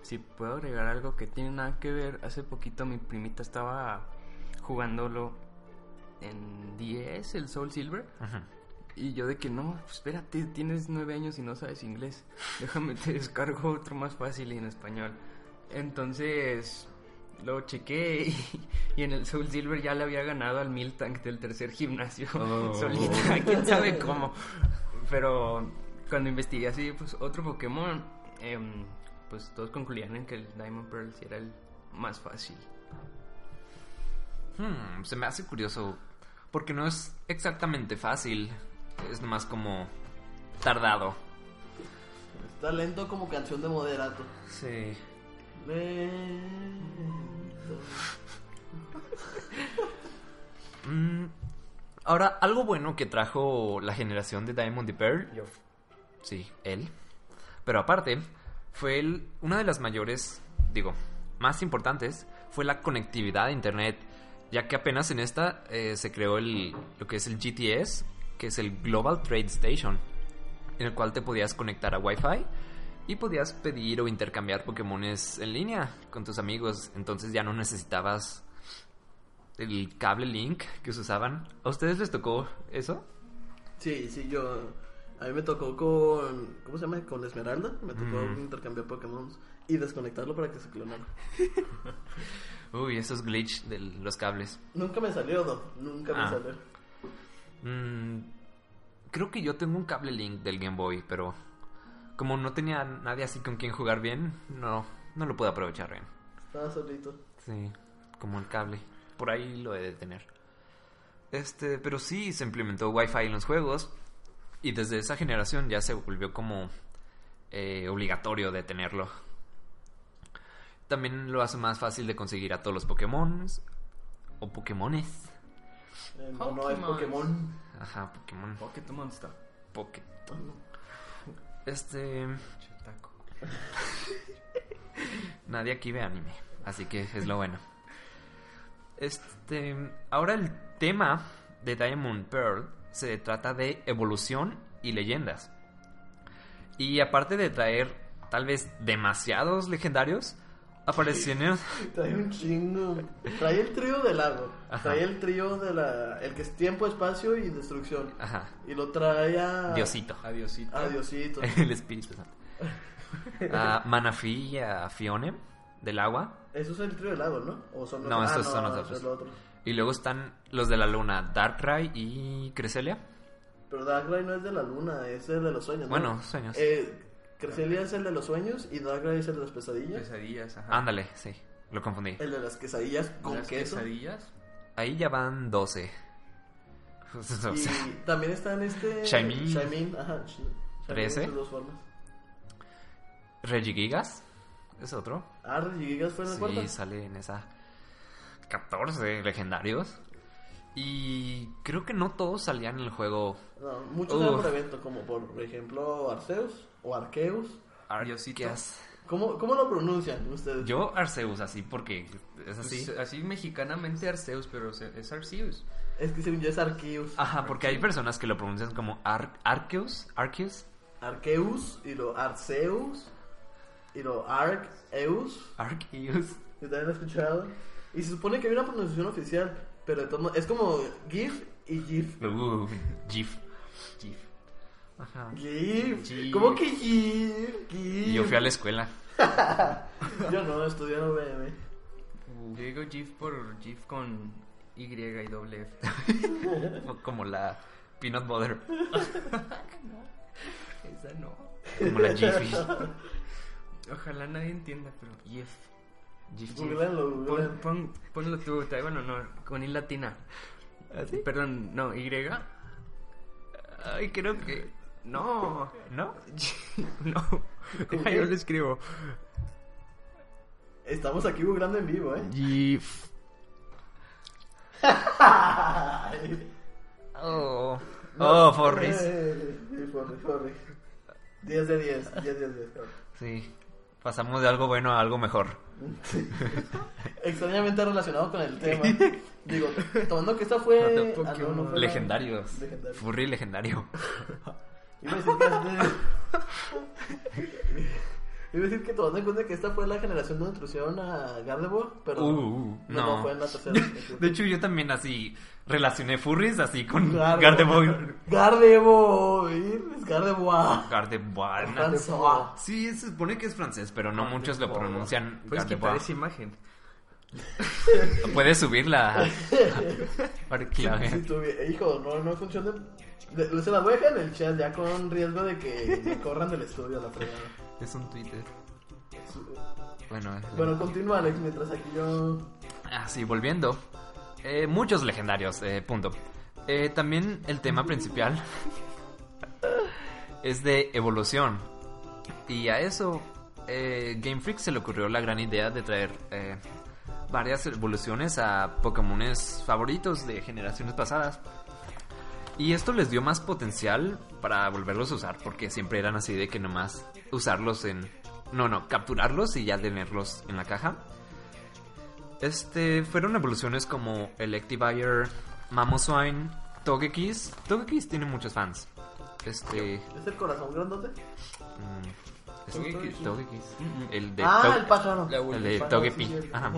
si puedo agregar algo que tiene nada que ver, hace poquito mi primita estaba jugándolo en 10, el Soul Silver. Ajá. Y yo de que no, pues espérate, tienes nueve años y no sabes inglés. Déjame te descargo otro más fácil y en español. Entonces lo chequé y, y en el Soul Silver ya le había ganado al Miltank del tercer gimnasio Oh. solita, quién sabe cómo. Pero cuando investigué así, pues otro Pokémon, em, pues todos concluían en que el Diamond Pearl sí era el más fácil. Hmm, se me hace curioso, porque no es exactamente fácil, es nomás como tardado. Está lento como canción de moderato. Sí. Mm, ahora, algo bueno que trajo la generación de Diamond y Pearl, sí, él, pero aparte, fue el- una de las mayores, digo, más importantes, fue la conectividad a Internet, ya que apenas en esta eh, se creó el, lo que es el GTS, que es el Global Trade Station, en el cual te podías conectar a Wi-Fi y podías pedir o intercambiar Pokémones en línea con tus amigos, entonces ya no necesitabas el cable link que se usaban. ¿A ustedes les tocó eso? Sí, sí, yo. A mí me tocó con. ¿Cómo se llama? Con Esmeralda. Me tocó Mm. intercambiar Pokémon y desconectarlo para que se clonara. Uy, esos glitch de los cables. Nunca me salió, no. Nunca me Ah. salió. Mm, creo que yo tengo un cable link del Game Boy, pero como no tenía nadie así con quien jugar bien, no, no lo pude aprovechar bien. Estaba solito. Sí, como el cable. Por ahí lo he de tener. Este, pero sí se implementó Wi-Fi en los juegos. Y desde esa generación ya se volvió como eh, obligatorio de tenerlo. También lo hace más fácil de conseguir a todos los Pokémon. O Pokémones. Eh, no, no es Pokémon. Ajá, Pokémon. Pocket Monster. Pocket. Este. Nadie aquí ve anime, así que es lo bueno. Este, ahora el tema de Diamond Pearl se trata de evolución y leyendas. Y aparte de traer tal vez demasiados legendarios, aparecieron Trae un chingo. Trae el trío del lago. Ajá. Trae el trío de la. El que es tiempo, espacio y destrucción. Ajá. Y lo trae a. Diosito. Adiosito. A Diosito. el Espíritu Santo. A Manafí y a Fione del agua. Eso es el trío del lago, ¿no? ¿O son No, ah, estos son no, los eso otros. es lo otro. Y luego están los de la luna, Darkrai y Cresselia. Pero Darkrai no es de la luna, es el de los sueños. ¿no? Bueno, sueños. Eh, Cresselia es el de los sueños y Darkrai es el de las pesadillas. Pesadillas, ajá. Ándale, sí, lo confundí. El de las quesadillas con Las queso. quesadillas. Ahí ya van 12. O sea, Y también está en este. Shaymin. Shaymin, ajá. Sh- Shaymin Trece. en sus dos formas. Regigigas es otro. Ah, Regigigas fue en la cuarta. Sí, sale en esa 14 legendarios. Y creo que no todos salían en el juego. No, muchos eran por evento, como por ejemplo Arceus o Arceus. Arceus. ¿Cómo, ¿Cómo lo pronuncian ustedes? Yo Arceus así porque es así. Pues, así mexicanamente Arceus, pero es Arceus. Es que según yo es Arceus. Ajá, porque hay personas que lo pronuncian como Ar Arceus, Arceus, Arceus y lo Arceus y lo Arceus. Arceus. Yo también lo he escuchado. Y se supone que hay una pronunciación oficial, pero de todos modos- es como GIF y GIF. Uh, GIF. GIF. Ajá. GIF. GIF. ¿Cómo que GIF? GIF. Y yo fui a la escuela. Yo no, estudié en OBM. Yo digo GIF por GIF con Y y doble F. como la peanut butter. Esa no. Como la Jiffy. Ojalá nadie entienda, pero GIF. GIF. Googleenlo, Pon, pon- ponlo tú, te hago el honor, con I latina. Perdón, no, Y. Ay, creo que. No, ¿No? no. Deja, yo lo escribo. Estamos aquí googlando en vivo, ¿eh? GIF. Oh. No, Oh, Forris. eh, Sí, Forris, Forris. 10 de 10, 10 de 10. cabrón. Sí. Pasamos de algo bueno a algo mejor. Extrañamente relacionado con el tema. Digo, tomando que esta fue. ah, no, no fue la- Legendarios. Legendario. Furry legendario. Iba a decir que. Iba a decir que tomando en cuenta que esta fue la generación donde introducieron a Gardevoir, pero. Uh, no. no. fue en la tercera. De hecho, yo también así relacioné furries así con Gardevoir. Gardevoir. Gardevoir. Es Gardevoir. Gardevoir. François. Sí, se supone que es francés, pero no muchos lo pronuncian Puedes quitar esa imagen. Puedes subirla. Para que la Si vean. tuvi- hijo, no, no funciona. Se las voy a dejar en el chat ya con riesgo de que me corran del estudio a la fregada. Es un Twitter. Bueno, Bueno, continúa Alex mientras aquí yo. Ah, sí, volviendo. Eh, muchos legendarios, eh, punto. Eh, también el tema principal es de evolución. Y a eso eh, Game Freak se le ocurrió la gran idea de traer eh, varias evoluciones a Pokémones favoritos de generaciones pasadas. Y esto les dio más potencial para volverlos a usar, porque siempre eran así de que nomás usarlos en... No, no, capturarlos y ya tenerlos en la caja. Este, fueron evoluciones como Electivire, Mamoswine, Togekiss. Togekiss tiene muchos fans. Este... ¿Es el corazón grandote? mm, es Togekiss. Togekiss. El de Ah, el pájaro. El de Togepi. sí. Ajá.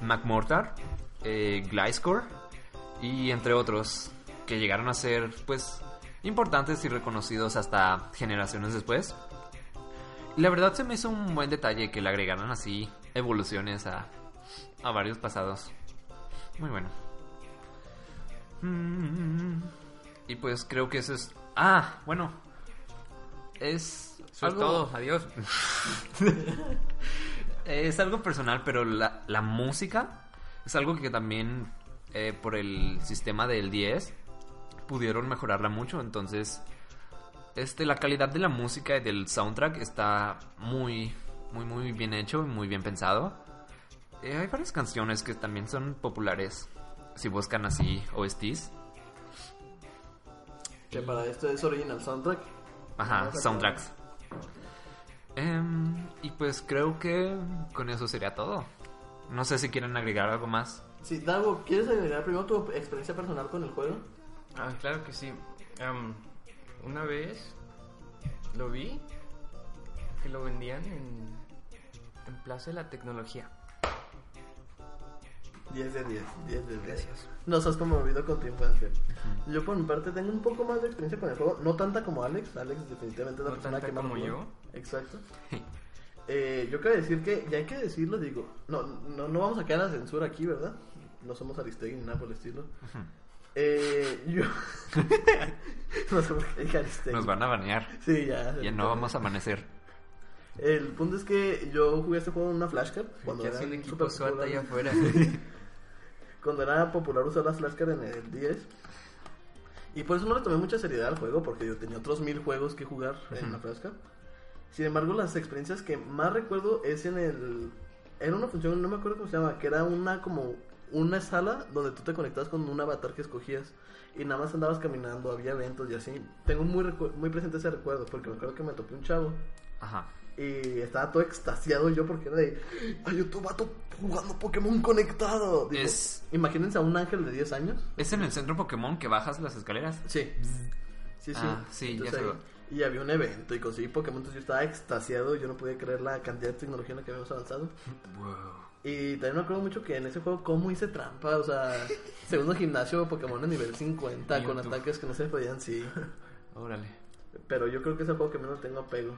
McMortar, eh, Gliscor y entre otros que llegaron a ser, pues, importantes y reconocidos hasta generaciones después. Y la verdad se me hizo un buen detalle que le agregaran así evoluciones a, a varios pasados. Muy bueno. Mm, Y pues creo que eso es... Ah, bueno. Es... Eso es todo, adiós. es algo personal, pero la, la música es algo que también eh, por el sistema del 10 pudieron mejorarla mucho. Entonces, este, la calidad de la música y del soundtrack está muy, muy, muy bien hecho y muy bien pensado. Eh, hay varias canciones que también son populares si buscan así OSTs. Que para esto es original soundtrack. Ajá, soundtracks. Em, y pues creo que con eso sería todo. No sé si quieren agregar algo más. Sí, Dago, ¿quieres agregar primero tu experiencia personal con el juego? Ah, claro que sí. Am, una vez lo vi que lo vendían en, en Plaza de la Tecnología. 10 de 10, 10 de 10. No sos conmovido con tu infancia. Yo por mi parte tengo un poco más de experiencia con el juego, no tanta como Alex. Alex definitivamente es la No persona tanta que más como jugó. yo. Exacto. Eh, yo quiero decir que, ya hay que decirlo, digo, no, no, no vamos a quedar a la censura aquí, ¿verdad? No somos Aristegui ni nada por el estilo. Eh, yo... no sé por qué dije Aristegui. Nos van a banear. Sí, ya. Ya no vamos a amanecer. El punto es que yo jugué este juego en una flashcard. Cuando Ya era hace un equipo SWAT allá afuera. cuando era popular usar las flashcard en el 10. Y por eso no le tomé mucha seriedad al juego, porque yo tenía otros mil juegos que jugar en la flashcard. Sin embargo, las experiencias que más recuerdo es en el... Era una función, no me acuerdo cómo se llama, que era una como una sala donde tú te conectabas con un avatar que escogías y nada más andabas caminando, había eventos y así. Tengo muy, muy presente ese recuerdo, porque me acuerdo que me topé un chavo Ajá. y estaba todo extasiado yo porque era de, ay, otro vato jugando Pokémon conectado. Digo, Es- Imagínense a un ángel de 10 años. ¿Es en el centro Pokémon que bajas las escaleras? Sí. Sí, sí. Ah, sí, ya Entonces, sé. ahí- Y había un evento y conseguí Pokémon, entonces yo estaba extasiado, yo no podía creer la cantidad de tecnología en la que habíamos avanzado. Y también me acuerdo mucho que en ese juego cómo hice trampa, o sea, segundo gimnasio Pokémon a nivel 50 con YouTube. ataques que no se podían, sí. Órale. Pero yo creo que es el juego que menos tengo apego.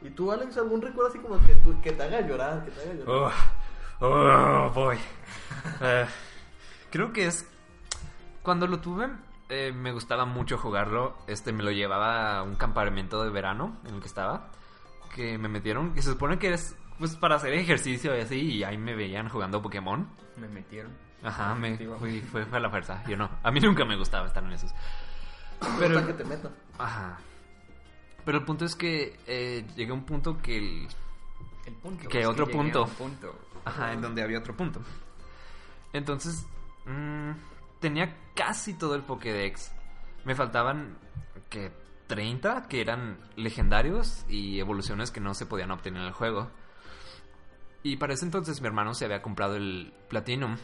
¿Y tú, Alex, algún recuerdo así como que, tú- que te haga llorar? Que te haga llorar? Oh, oh, boy. Eh, creo que es. Cuando lo tuve, eh, me gustaba mucho jugarlo. Este me lo llevaba a un campamento de verano en el que estaba. Que me metieron. Que se supone que es pues para hacer ejercicio y así. Y ahí me veían jugando Pokémon. Me metieron. Ajá, me fui, fue, fue a la fuerza. Yo no. A mí nunca me gustaba estar en esos. Pero Pero, que te metan. ajá. Pero el punto es que eh, llegué a un punto que el, El punto. que es otro punto. un punto. Ajá, en donde había otro punto. Entonces, mm, tenía casi todo el Pokédex. Me faltaban, que 30 que eran legendarios y evoluciones que no se podían obtener en el juego. Y para ese entonces mi hermano se había comprado el Platinum.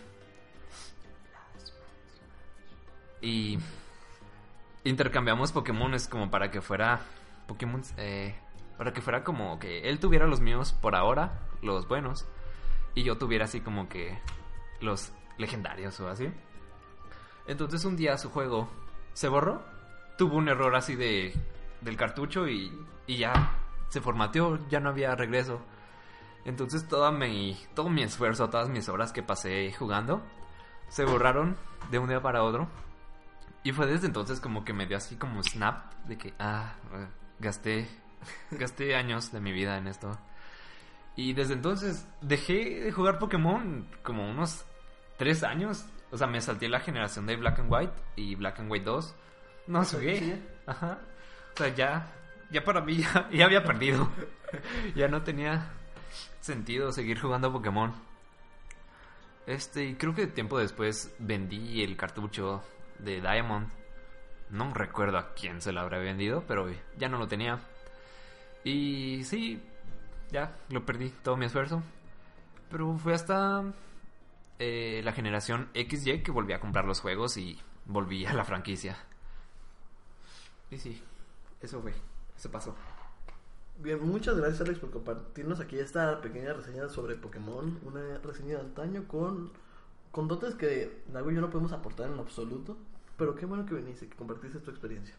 Y intercambiamos Pokémones como para que fuera Pokémon eh, para que fuera como que él tuviera los míos por ahora, los buenos, y yo tuviera así como que los legendarios o así. Entonces un día su juego se borró, tuvo un error así de del cartucho y, y ya se formateó, ya no había regreso. Entonces toda mi, todo mi esfuerzo, todas mis horas que pasé jugando, se borraron de un día para otro. Y fue desde entonces como que me dio así como snap de que, ah, gasté, gasté años de mi vida en esto. Y desde entonces dejé de jugar Pokémon como unos tres años. O sea, me salté la generación de Black and White y Black and White 2. No jugué. Ajá. O sea, ya, ya para mí ya, ya había perdido. ya no tenía sentido seguir jugando Pokémon. Este, y creo que tiempo después vendí el cartucho de Diamond. No recuerdo a quién se lo habrá vendido, pero ya no lo tenía. Y sí, ya lo perdí todo mi esfuerzo. Pero fue hasta eh, la generación XY que volví a comprar los juegos y volví a la franquicia. Y sí, eso fue, eso pasó. Bien, muchas gracias Alex por compartirnos aquí esta pequeña reseña sobre Pokémon, una reseña de antaño con, con dotes que Nago y yo no podemos aportar en absoluto, pero qué bueno que viniste, que compartiste tu experiencia.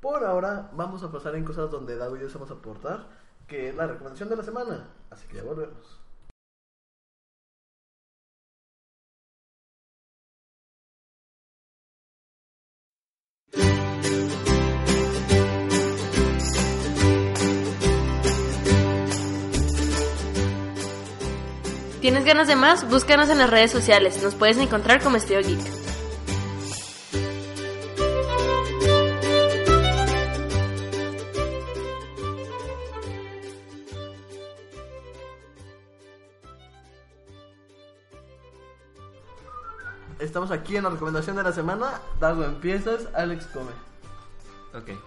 Por ahora vamos a pasar en cosas donde Dago y yo a aportar, que es la recomendación de la semana. Así que ya volvemos. ¿Tienes ganas de más? Búscanos en las redes sociales. Nos puedes encontrar como Estudio Geek. Estamos aquí en la recomendación de la semana. Dago, empiezas, Alex come. Ok.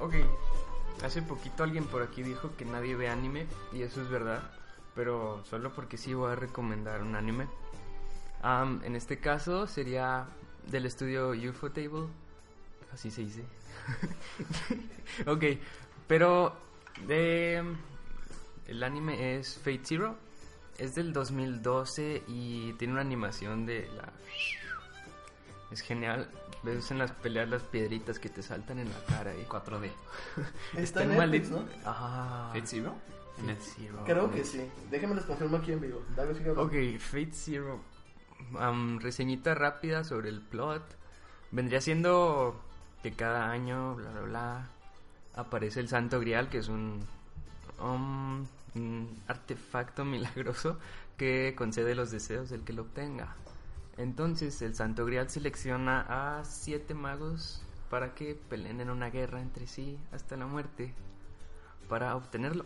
Ok. Hace poquito alguien por aquí dijo que nadie ve anime y eso es verdad, pero solo porque sí voy a recomendar un anime. Am, en este caso sería del estudio UFO Table, así se dice. ok, pero de el anime es Fate Zero, es del 2012 y tiene una animación de la es genial. Ves en las peleas las piedritas que te saltan en la cara y 4D. Está en mal- Netflix, ¿no? Ah. ¿Fate Zero? Fate Zero. Creo que sí. Déjenme les confirmo aquí en vivo. Hablando. Ok, Fate Zero. Reseñita rápida sobre el plot. Vendría siendo que cada año, bla, bla, bla, aparece el Santo Grial, que es un, um, un artefacto milagroso que concede los deseos del que lo obtenga. Entonces el Santo Grial selecciona a siete magos para que peleen en una guerra entre sí hasta la muerte para obtenerlo.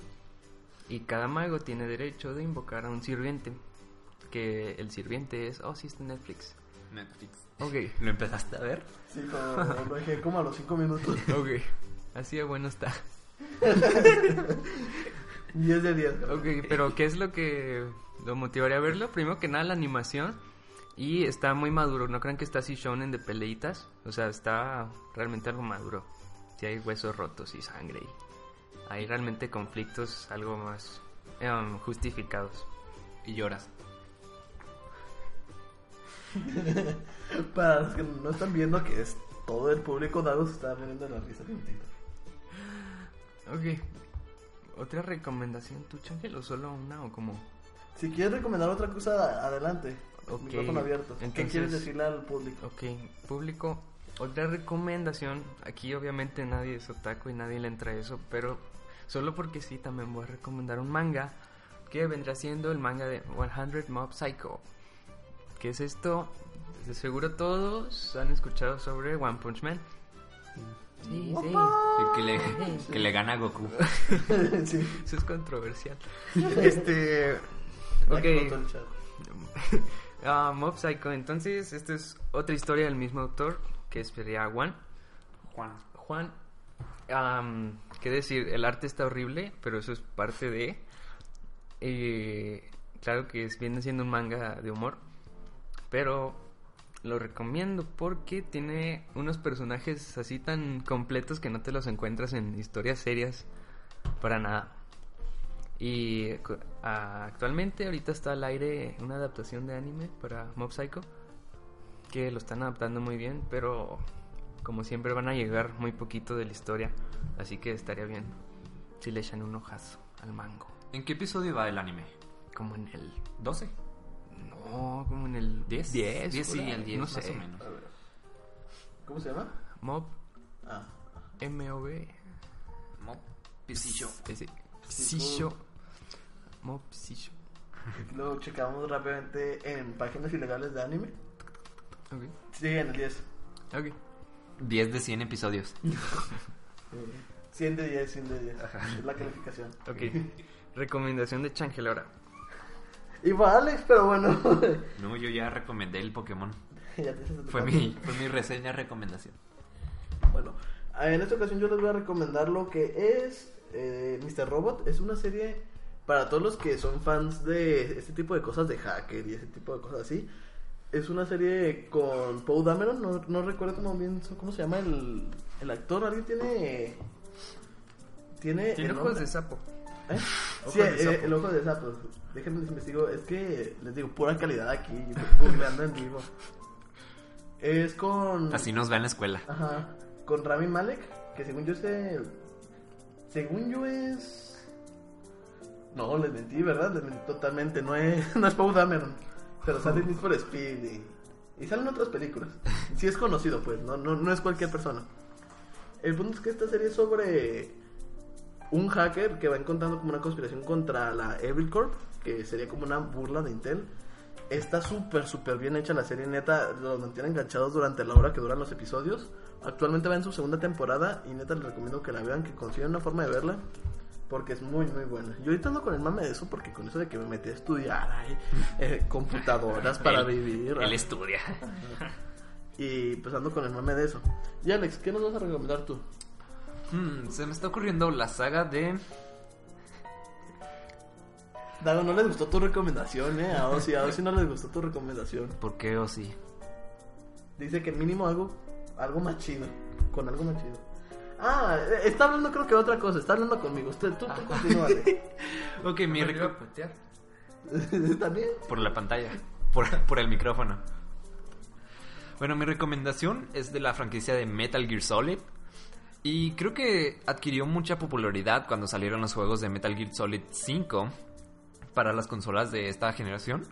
Y cada mago tiene derecho de invocar a un sirviente. Que el sirviente es. Oh, sí, está en Netflix. Netflix. Ok. ¿Lo empezaste a ver? Sí, como lo dejé como a los 5 minutos. Ok. Así de bueno está. 10 de 10. Ok, pero ¿qué es lo que lo motivaría a verlo? Primero que nada, la animación. Y está muy maduro. No crean que está así shonen de peleitas. O sea, está realmente algo maduro. Si hay huesos rotos y sangre. Y hay realmente conflictos algo más em, justificados. Y lloras. Para los que no están viendo que es todo el público, Dago se está riendo de la risa. Ok. ¿Otra recomendación tú, Changel? ¿O solo una o como...? Si quieres recomendar otra cosa, adelante. Ok, Micrófono abierto. ¿Qué entonces- quieres decirle al público? Ok, público, otra recomendación. Aquí obviamente nadie es otaku y nadie le entra a eso, pero solo porque sí también voy a recomendar un manga que vendrá siendo el manga de 100 Mob Psycho. ¿Qué es esto? De seguro todos han escuchado sobre One Punch Man. Sí, sí. Que le, que le gana a Goku. sí. Eso es controversial. Este. Ok. Ah, Mob Psycho. Entonces, esta es otra historia del mismo autor, que sería Juan. Juan. Juan. am, ¿Qué decir? El arte está horrible, pero eso es parte de. eh, claro que viene siendo un manga de humor, pero lo recomiendo porque tiene unos personajes así tan completos que no te los encuentras en historias serias para nada. Y actualmente ahorita está al aire una adaptación de anime para Mob Psycho que lo están adaptando muy bien, pero como siempre van a llegar muy poquito de la historia, así que estaría bien si le echan un ojazo al mango. ¿En qué episodio va el anime? Como en el 12. No, como en el 10. 10, 10 sí, el 10 no más sé. o menos. ¿Cómo se llama? Mob Ah. MOB Mob Pisillo. ese Psillo. Mob Psillo. Lo checamos rápidamente en páginas ilegales de anime. Ok. Sí, en el 10. Ok. 10 de 100 episodios. Eh, 100 de 10, 100 de 10. Es la calificación. Ok. Recomendación de Changel ahora. Igual Alex, pero bueno. No, yo ya recomendé el Pokémon. Ya te Fue mi, fue mi reseña recomendación. Bueno, en esta ocasión yo les voy a recomendar lo que es eh, Mr. Robot. Es una serie para todos los que son fans de este tipo de cosas de hacker y ese tipo de cosas así. Es una serie con Poe Dameron, no, no recuerdo cómo, bien, cómo se llama el, el actor. ¿Alguien tiene...? Tiene, Tiene el ojos de sapo. ¿Eh? Sí, de eh, sapo. el ojo de sapo. Déjenme les investigo. Es que les digo, pura calidad aquí. Googleando en vivo. Es con. Así nos va en la escuela. Ajá. Con Rami Malek. Que según yo es. Según yo es... No, les mentí, ¿verdad? Les mentí totalmente. No es, no es Paul Dameron. Pero sale Need for Speed y, y salen otras películas. Sí es conocido, pues. No, no, no es cualquier persona. El punto es que esta serie es sobre un hacker que va encontrando como una conspiración contra la Evil Corp, que sería como una burla de Intel. Está súper, súper bien hecha la serie, neta, los mantiene enganchados durante la hora que duran los episodios. Actualmente va en su segunda temporada y neta les recomiendo que la vean, que consigan una forma de verla, porque es muy, muy buena. Yo ahorita ando con el mame de eso, porque con eso de que me metí a estudiar, ay, eh, computadoras para Él- vivir. él ay. estudia. Y pues ando con el mame de eso. Y Alex, ¿qué nos vas a recomendar tú? Hmm, se me está ocurriendo la saga de... Dago, no les gustó tu recomendación, eh. A Ozzy, a Ozzy no les gustó tu recomendación. ¿Por qué o sí? Dice que mínimo algo, algo más chido. Con algo más chido. Ah, eh, está hablando creo que de otra cosa. Está hablando conmigo. Usted, tú, tú continúa. Ok, mi. ¿También? Por la pantalla. Por, por el micrófono. Bueno, mi recomendación es de la franquicia de Metal Gear Solid. Y creo que adquirió mucha popularidad cuando salieron los juegos de Metal Gear Solid 5 para las consolas de esta generación.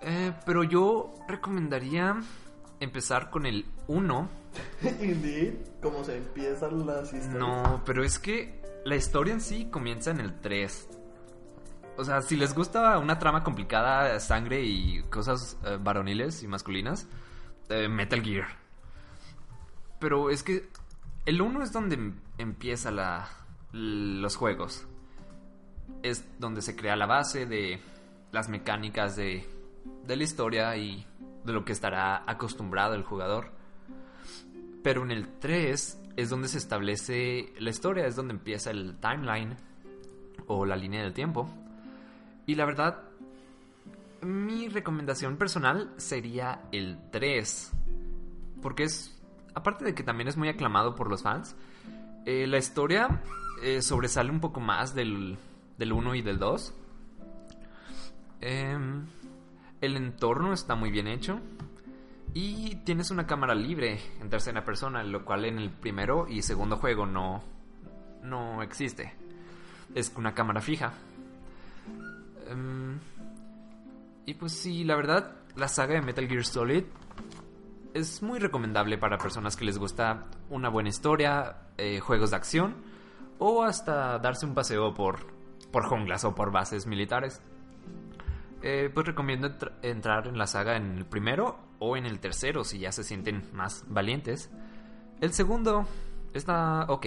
Eh, pero yo recomendaría empezar con el 1. Indeed, se empiezan las historias. No, pero es que la historia en sí comienza en el 3. O sea, si les gusta una trama complicada, sangre y cosas eh, varoniles y masculinas, eh, Metal Gear. Pero es que el 1 es donde em- empieza los juegos. Es donde se crea la base de las mecánicas de la historia y de lo que estará acostumbrado el jugador. Pero en el 3 es donde se establece la historia, es donde empieza el timeline o la línea del tiempo. Y la verdad, mi recomendación personal sería el 3. Porque es, aparte de que también es muy aclamado por los fans, eh, la historia eh, sobresale un poco más del, del 1 y del 2. Em, el entorno está muy bien hecho. Y tienes una cámara libre en tercera persona, lo cual en el primero y segundo juego no, no existe. Es una cámara fija. Em, y pues sí, la verdad, la saga de Metal Gear Solid es muy recomendable para personas que les gusta una buena historia, eh, juegos de acción o hasta darse un paseo por, por junglas o por bases militares. Eh, pues recomiendo entr- entrar en la saga en el primero o en el tercero si ya se sienten más valientes. El segundo está ok.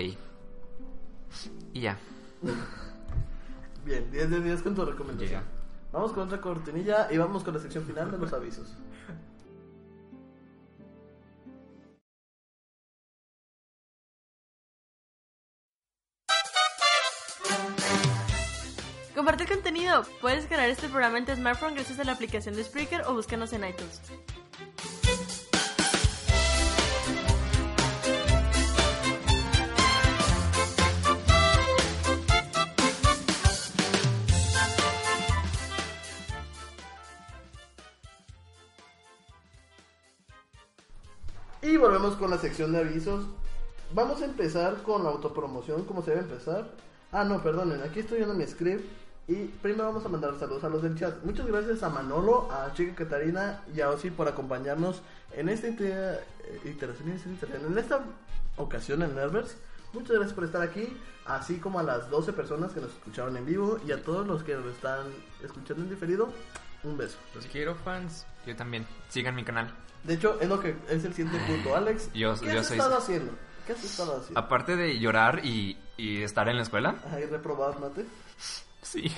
Y ya. Bien, 10 de 10 con tu recomendación. Vamos con otra cortinilla y vamos con la sección final de los avisos. Puedes crear este programa en tu smartphone gracias a la aplicación de Spreaker o búscanos en iTunes. Y volvemos con la sección de avisos. Vamos a empezar con la autopromoción, como se debe empezar. Ah, no, perdonen, aquí estoy viendo mi script. Y primero vamos a mandar saludos a los del chat. Muchas gracias a Manolo, a Chica Catarina y a Osi por acompañarnos en esta itera- eh, en esta ocasión en Nervers. Muchas gracias por estar aquí, así como a las 12 personas que nos escucharon en vivo y a todos los que nos están escuchando en diferido. Un beso. Los quiero, fans. Yo también. Sigan mi canal. De hecho, es lo que es el siguiente punto. Alex, Yo- ¿qué yo has soy- estado haciendo? ¿Qué has estado haciendo? Aparte de llorar y, y estar en la escuela, Ay, reprobado, mate. Sí.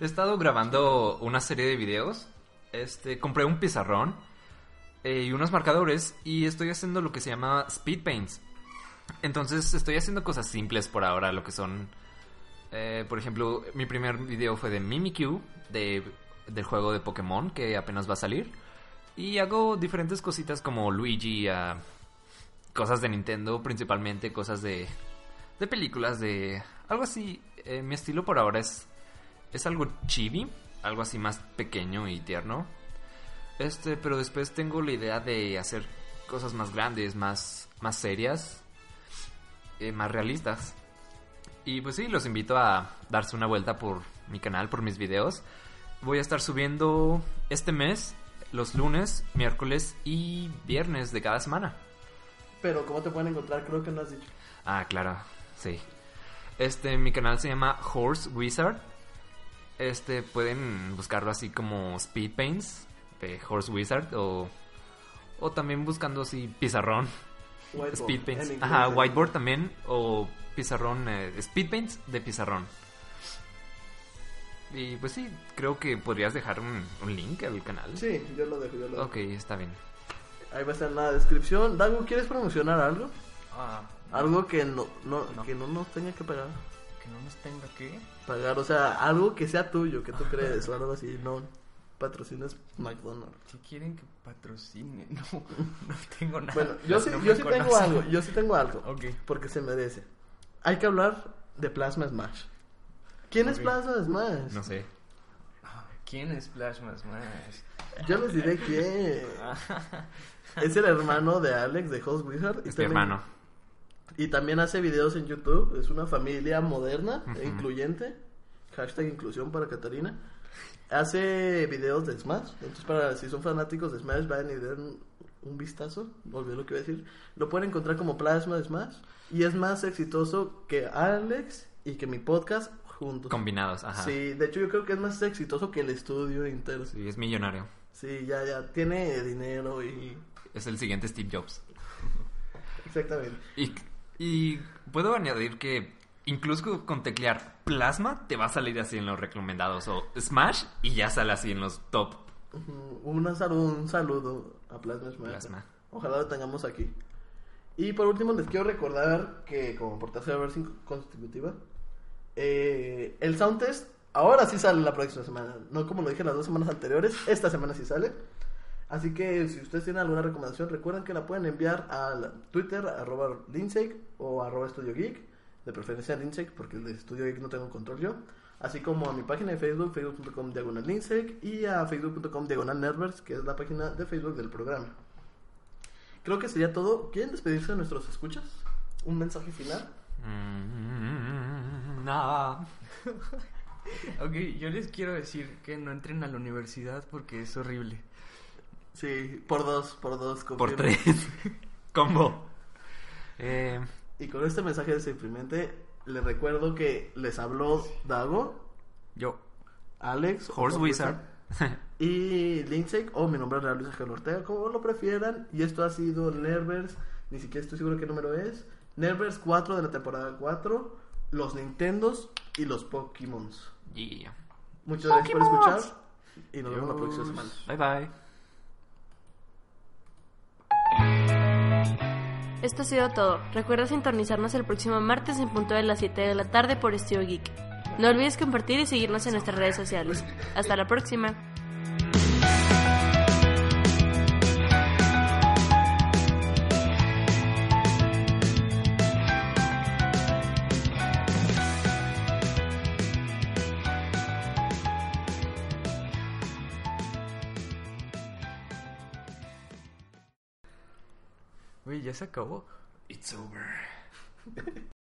He estado grabando una serie de videos. Este, compré un pizarrón eh, y unos marcadores y estoy haciendo lo que se llama speed paints. Entonces estoy haciendo cosas simples por ahora, lo que son, eh, por ejemplo, mi primer video fue de Mimikyu, de, del juego de Pokémon que apenas va a salir. Y hago diferentes cositas como Luigi, ah, cosas de Nintendo, principalmente cosas de, de películas, de algo así. Eh, mi estilo por ahora es, es algo chibi, algo así más pequeño y tierno. Este, pero después tengo la idea de hacer cosas más grandes, más, más serias. eh, más realistas. Y pues sí, los invito a darse una vuelta por mi canal, por mis videos. Voy a estar subiendo este mes, los lunes, miércoles y viernes de cada semana. Pero ¿cómo te pueden encontrar? Creo que no has dicho. Ah, claro, sí. Este, mi canal se llama Horse Wizard. Este, pueden buscarlo así como Speed Paints de Horse Wizard o, o también buscando así pizarrón. Whiteboard, Speed Paints. Ajá, whiteboard también o pizarrón, eh, Speed Paints de pizarrón. Y pues sí, creo que podrías dejar un, un link al canal. Sí, yo lo dejo, yo lo dejo. Ok, está bien. Ahí va a estar en la descripción. Dago, ¿quieres promocionar algo? Ah, Algo que no, no, No. que no nos tenga que pagar. que no nos tenga que. Pagar, o sea, algo que sea tuyo, que tú crees, o algo así, no patrocines McDonald's. Si quieren que patrocine, no, no tengo nada. Bueno, yo sí, No yo sí tengo algo, yo sí tengo algo. Porque se merece. Hay que hablar de Plasma Smash. ¿Quién es Ok. Plasma Smash? No sé. ¿Quién es Plasma Smash? Yo les diré quién. Es el hermano de Alex de Host Wizard. y Es mi hermano. Y también hace videos en YouTube. Es una familia moderna e incluyente. Hashtag inclusión para Catarina. Hace videos de Smash. Entonces, para si son fanáticos de Smash, vayan y den un vistazo. Olvidé lo que iba a decir. Lo pueden encontrar como Plasma Smash. Y es más exitoso que Alex y que mi podcast juntos. Combinados, ajá. Sí, de hecho, yo creo que es más exitoso que el estudio entero. Sí, es millonario. Sí, ya, ya. Tiene dinero y. Es el siguiente Steve Jobs. Exactamente. Y, y puedo añadir que incluso con teclear plasma te va a salir así en los recomendados o Smash y ya sale así en los top. Un saludo, un saludo a Plasma Smash. Plasma. Ojalá lo tengamos aquí. Y por último les quiero recordar que como por tercera vez consecutiva, eh, el sound test ahora sí sale la próxima semana. No como lo dije las dos semanas anteriores, esta semana sí sale. Así que si ustedes tienen alguna recomendación, recuerden que la pueden enviar al Twitter, arroba Lindsay o arroba Studio Geek. De preferencia Lindsay, porque el de Studio Geek no tengo control yo. Así como a mi página de Facebook, facebook.com diagonal y a facebook.com diagonal Nervers, que es la página de Facebook del programa. Creo que sería todo. ¿Quieren despedirse de nuestros escuchas? ¿Un mensaje final? Mm, nada. Ok, yo les quiero decir que no entren a la universidad porque es horrible. Sí, por dos, por dos. Por confirmo. tres. Combo. Eh, Y con este mensaje deprimente, les recuerdo que les habló Dago, Yo. Alex, Horse o Wizard. y Lindsay, o mi nombre es Real Luis Ángel Ortega, como lo prefieran. Y esto ha sido Nervers, ni siquiera estoy seguro qué número es. Nervers 4 de la temporada 4, los Nintendos y los Pokémons. Yeah. Muchas gracias por escuchar y nos vemos la próxima semana. Bye bye. Esto ha sido todo. Recuerda sintonizarnos el próximo martes en punto de las 7 de la tarde por Studio Geek. No olvides compartir y seguirnos en nuestras redes sociales. Hasta la próxima. Güey, ya se acabó. It's over.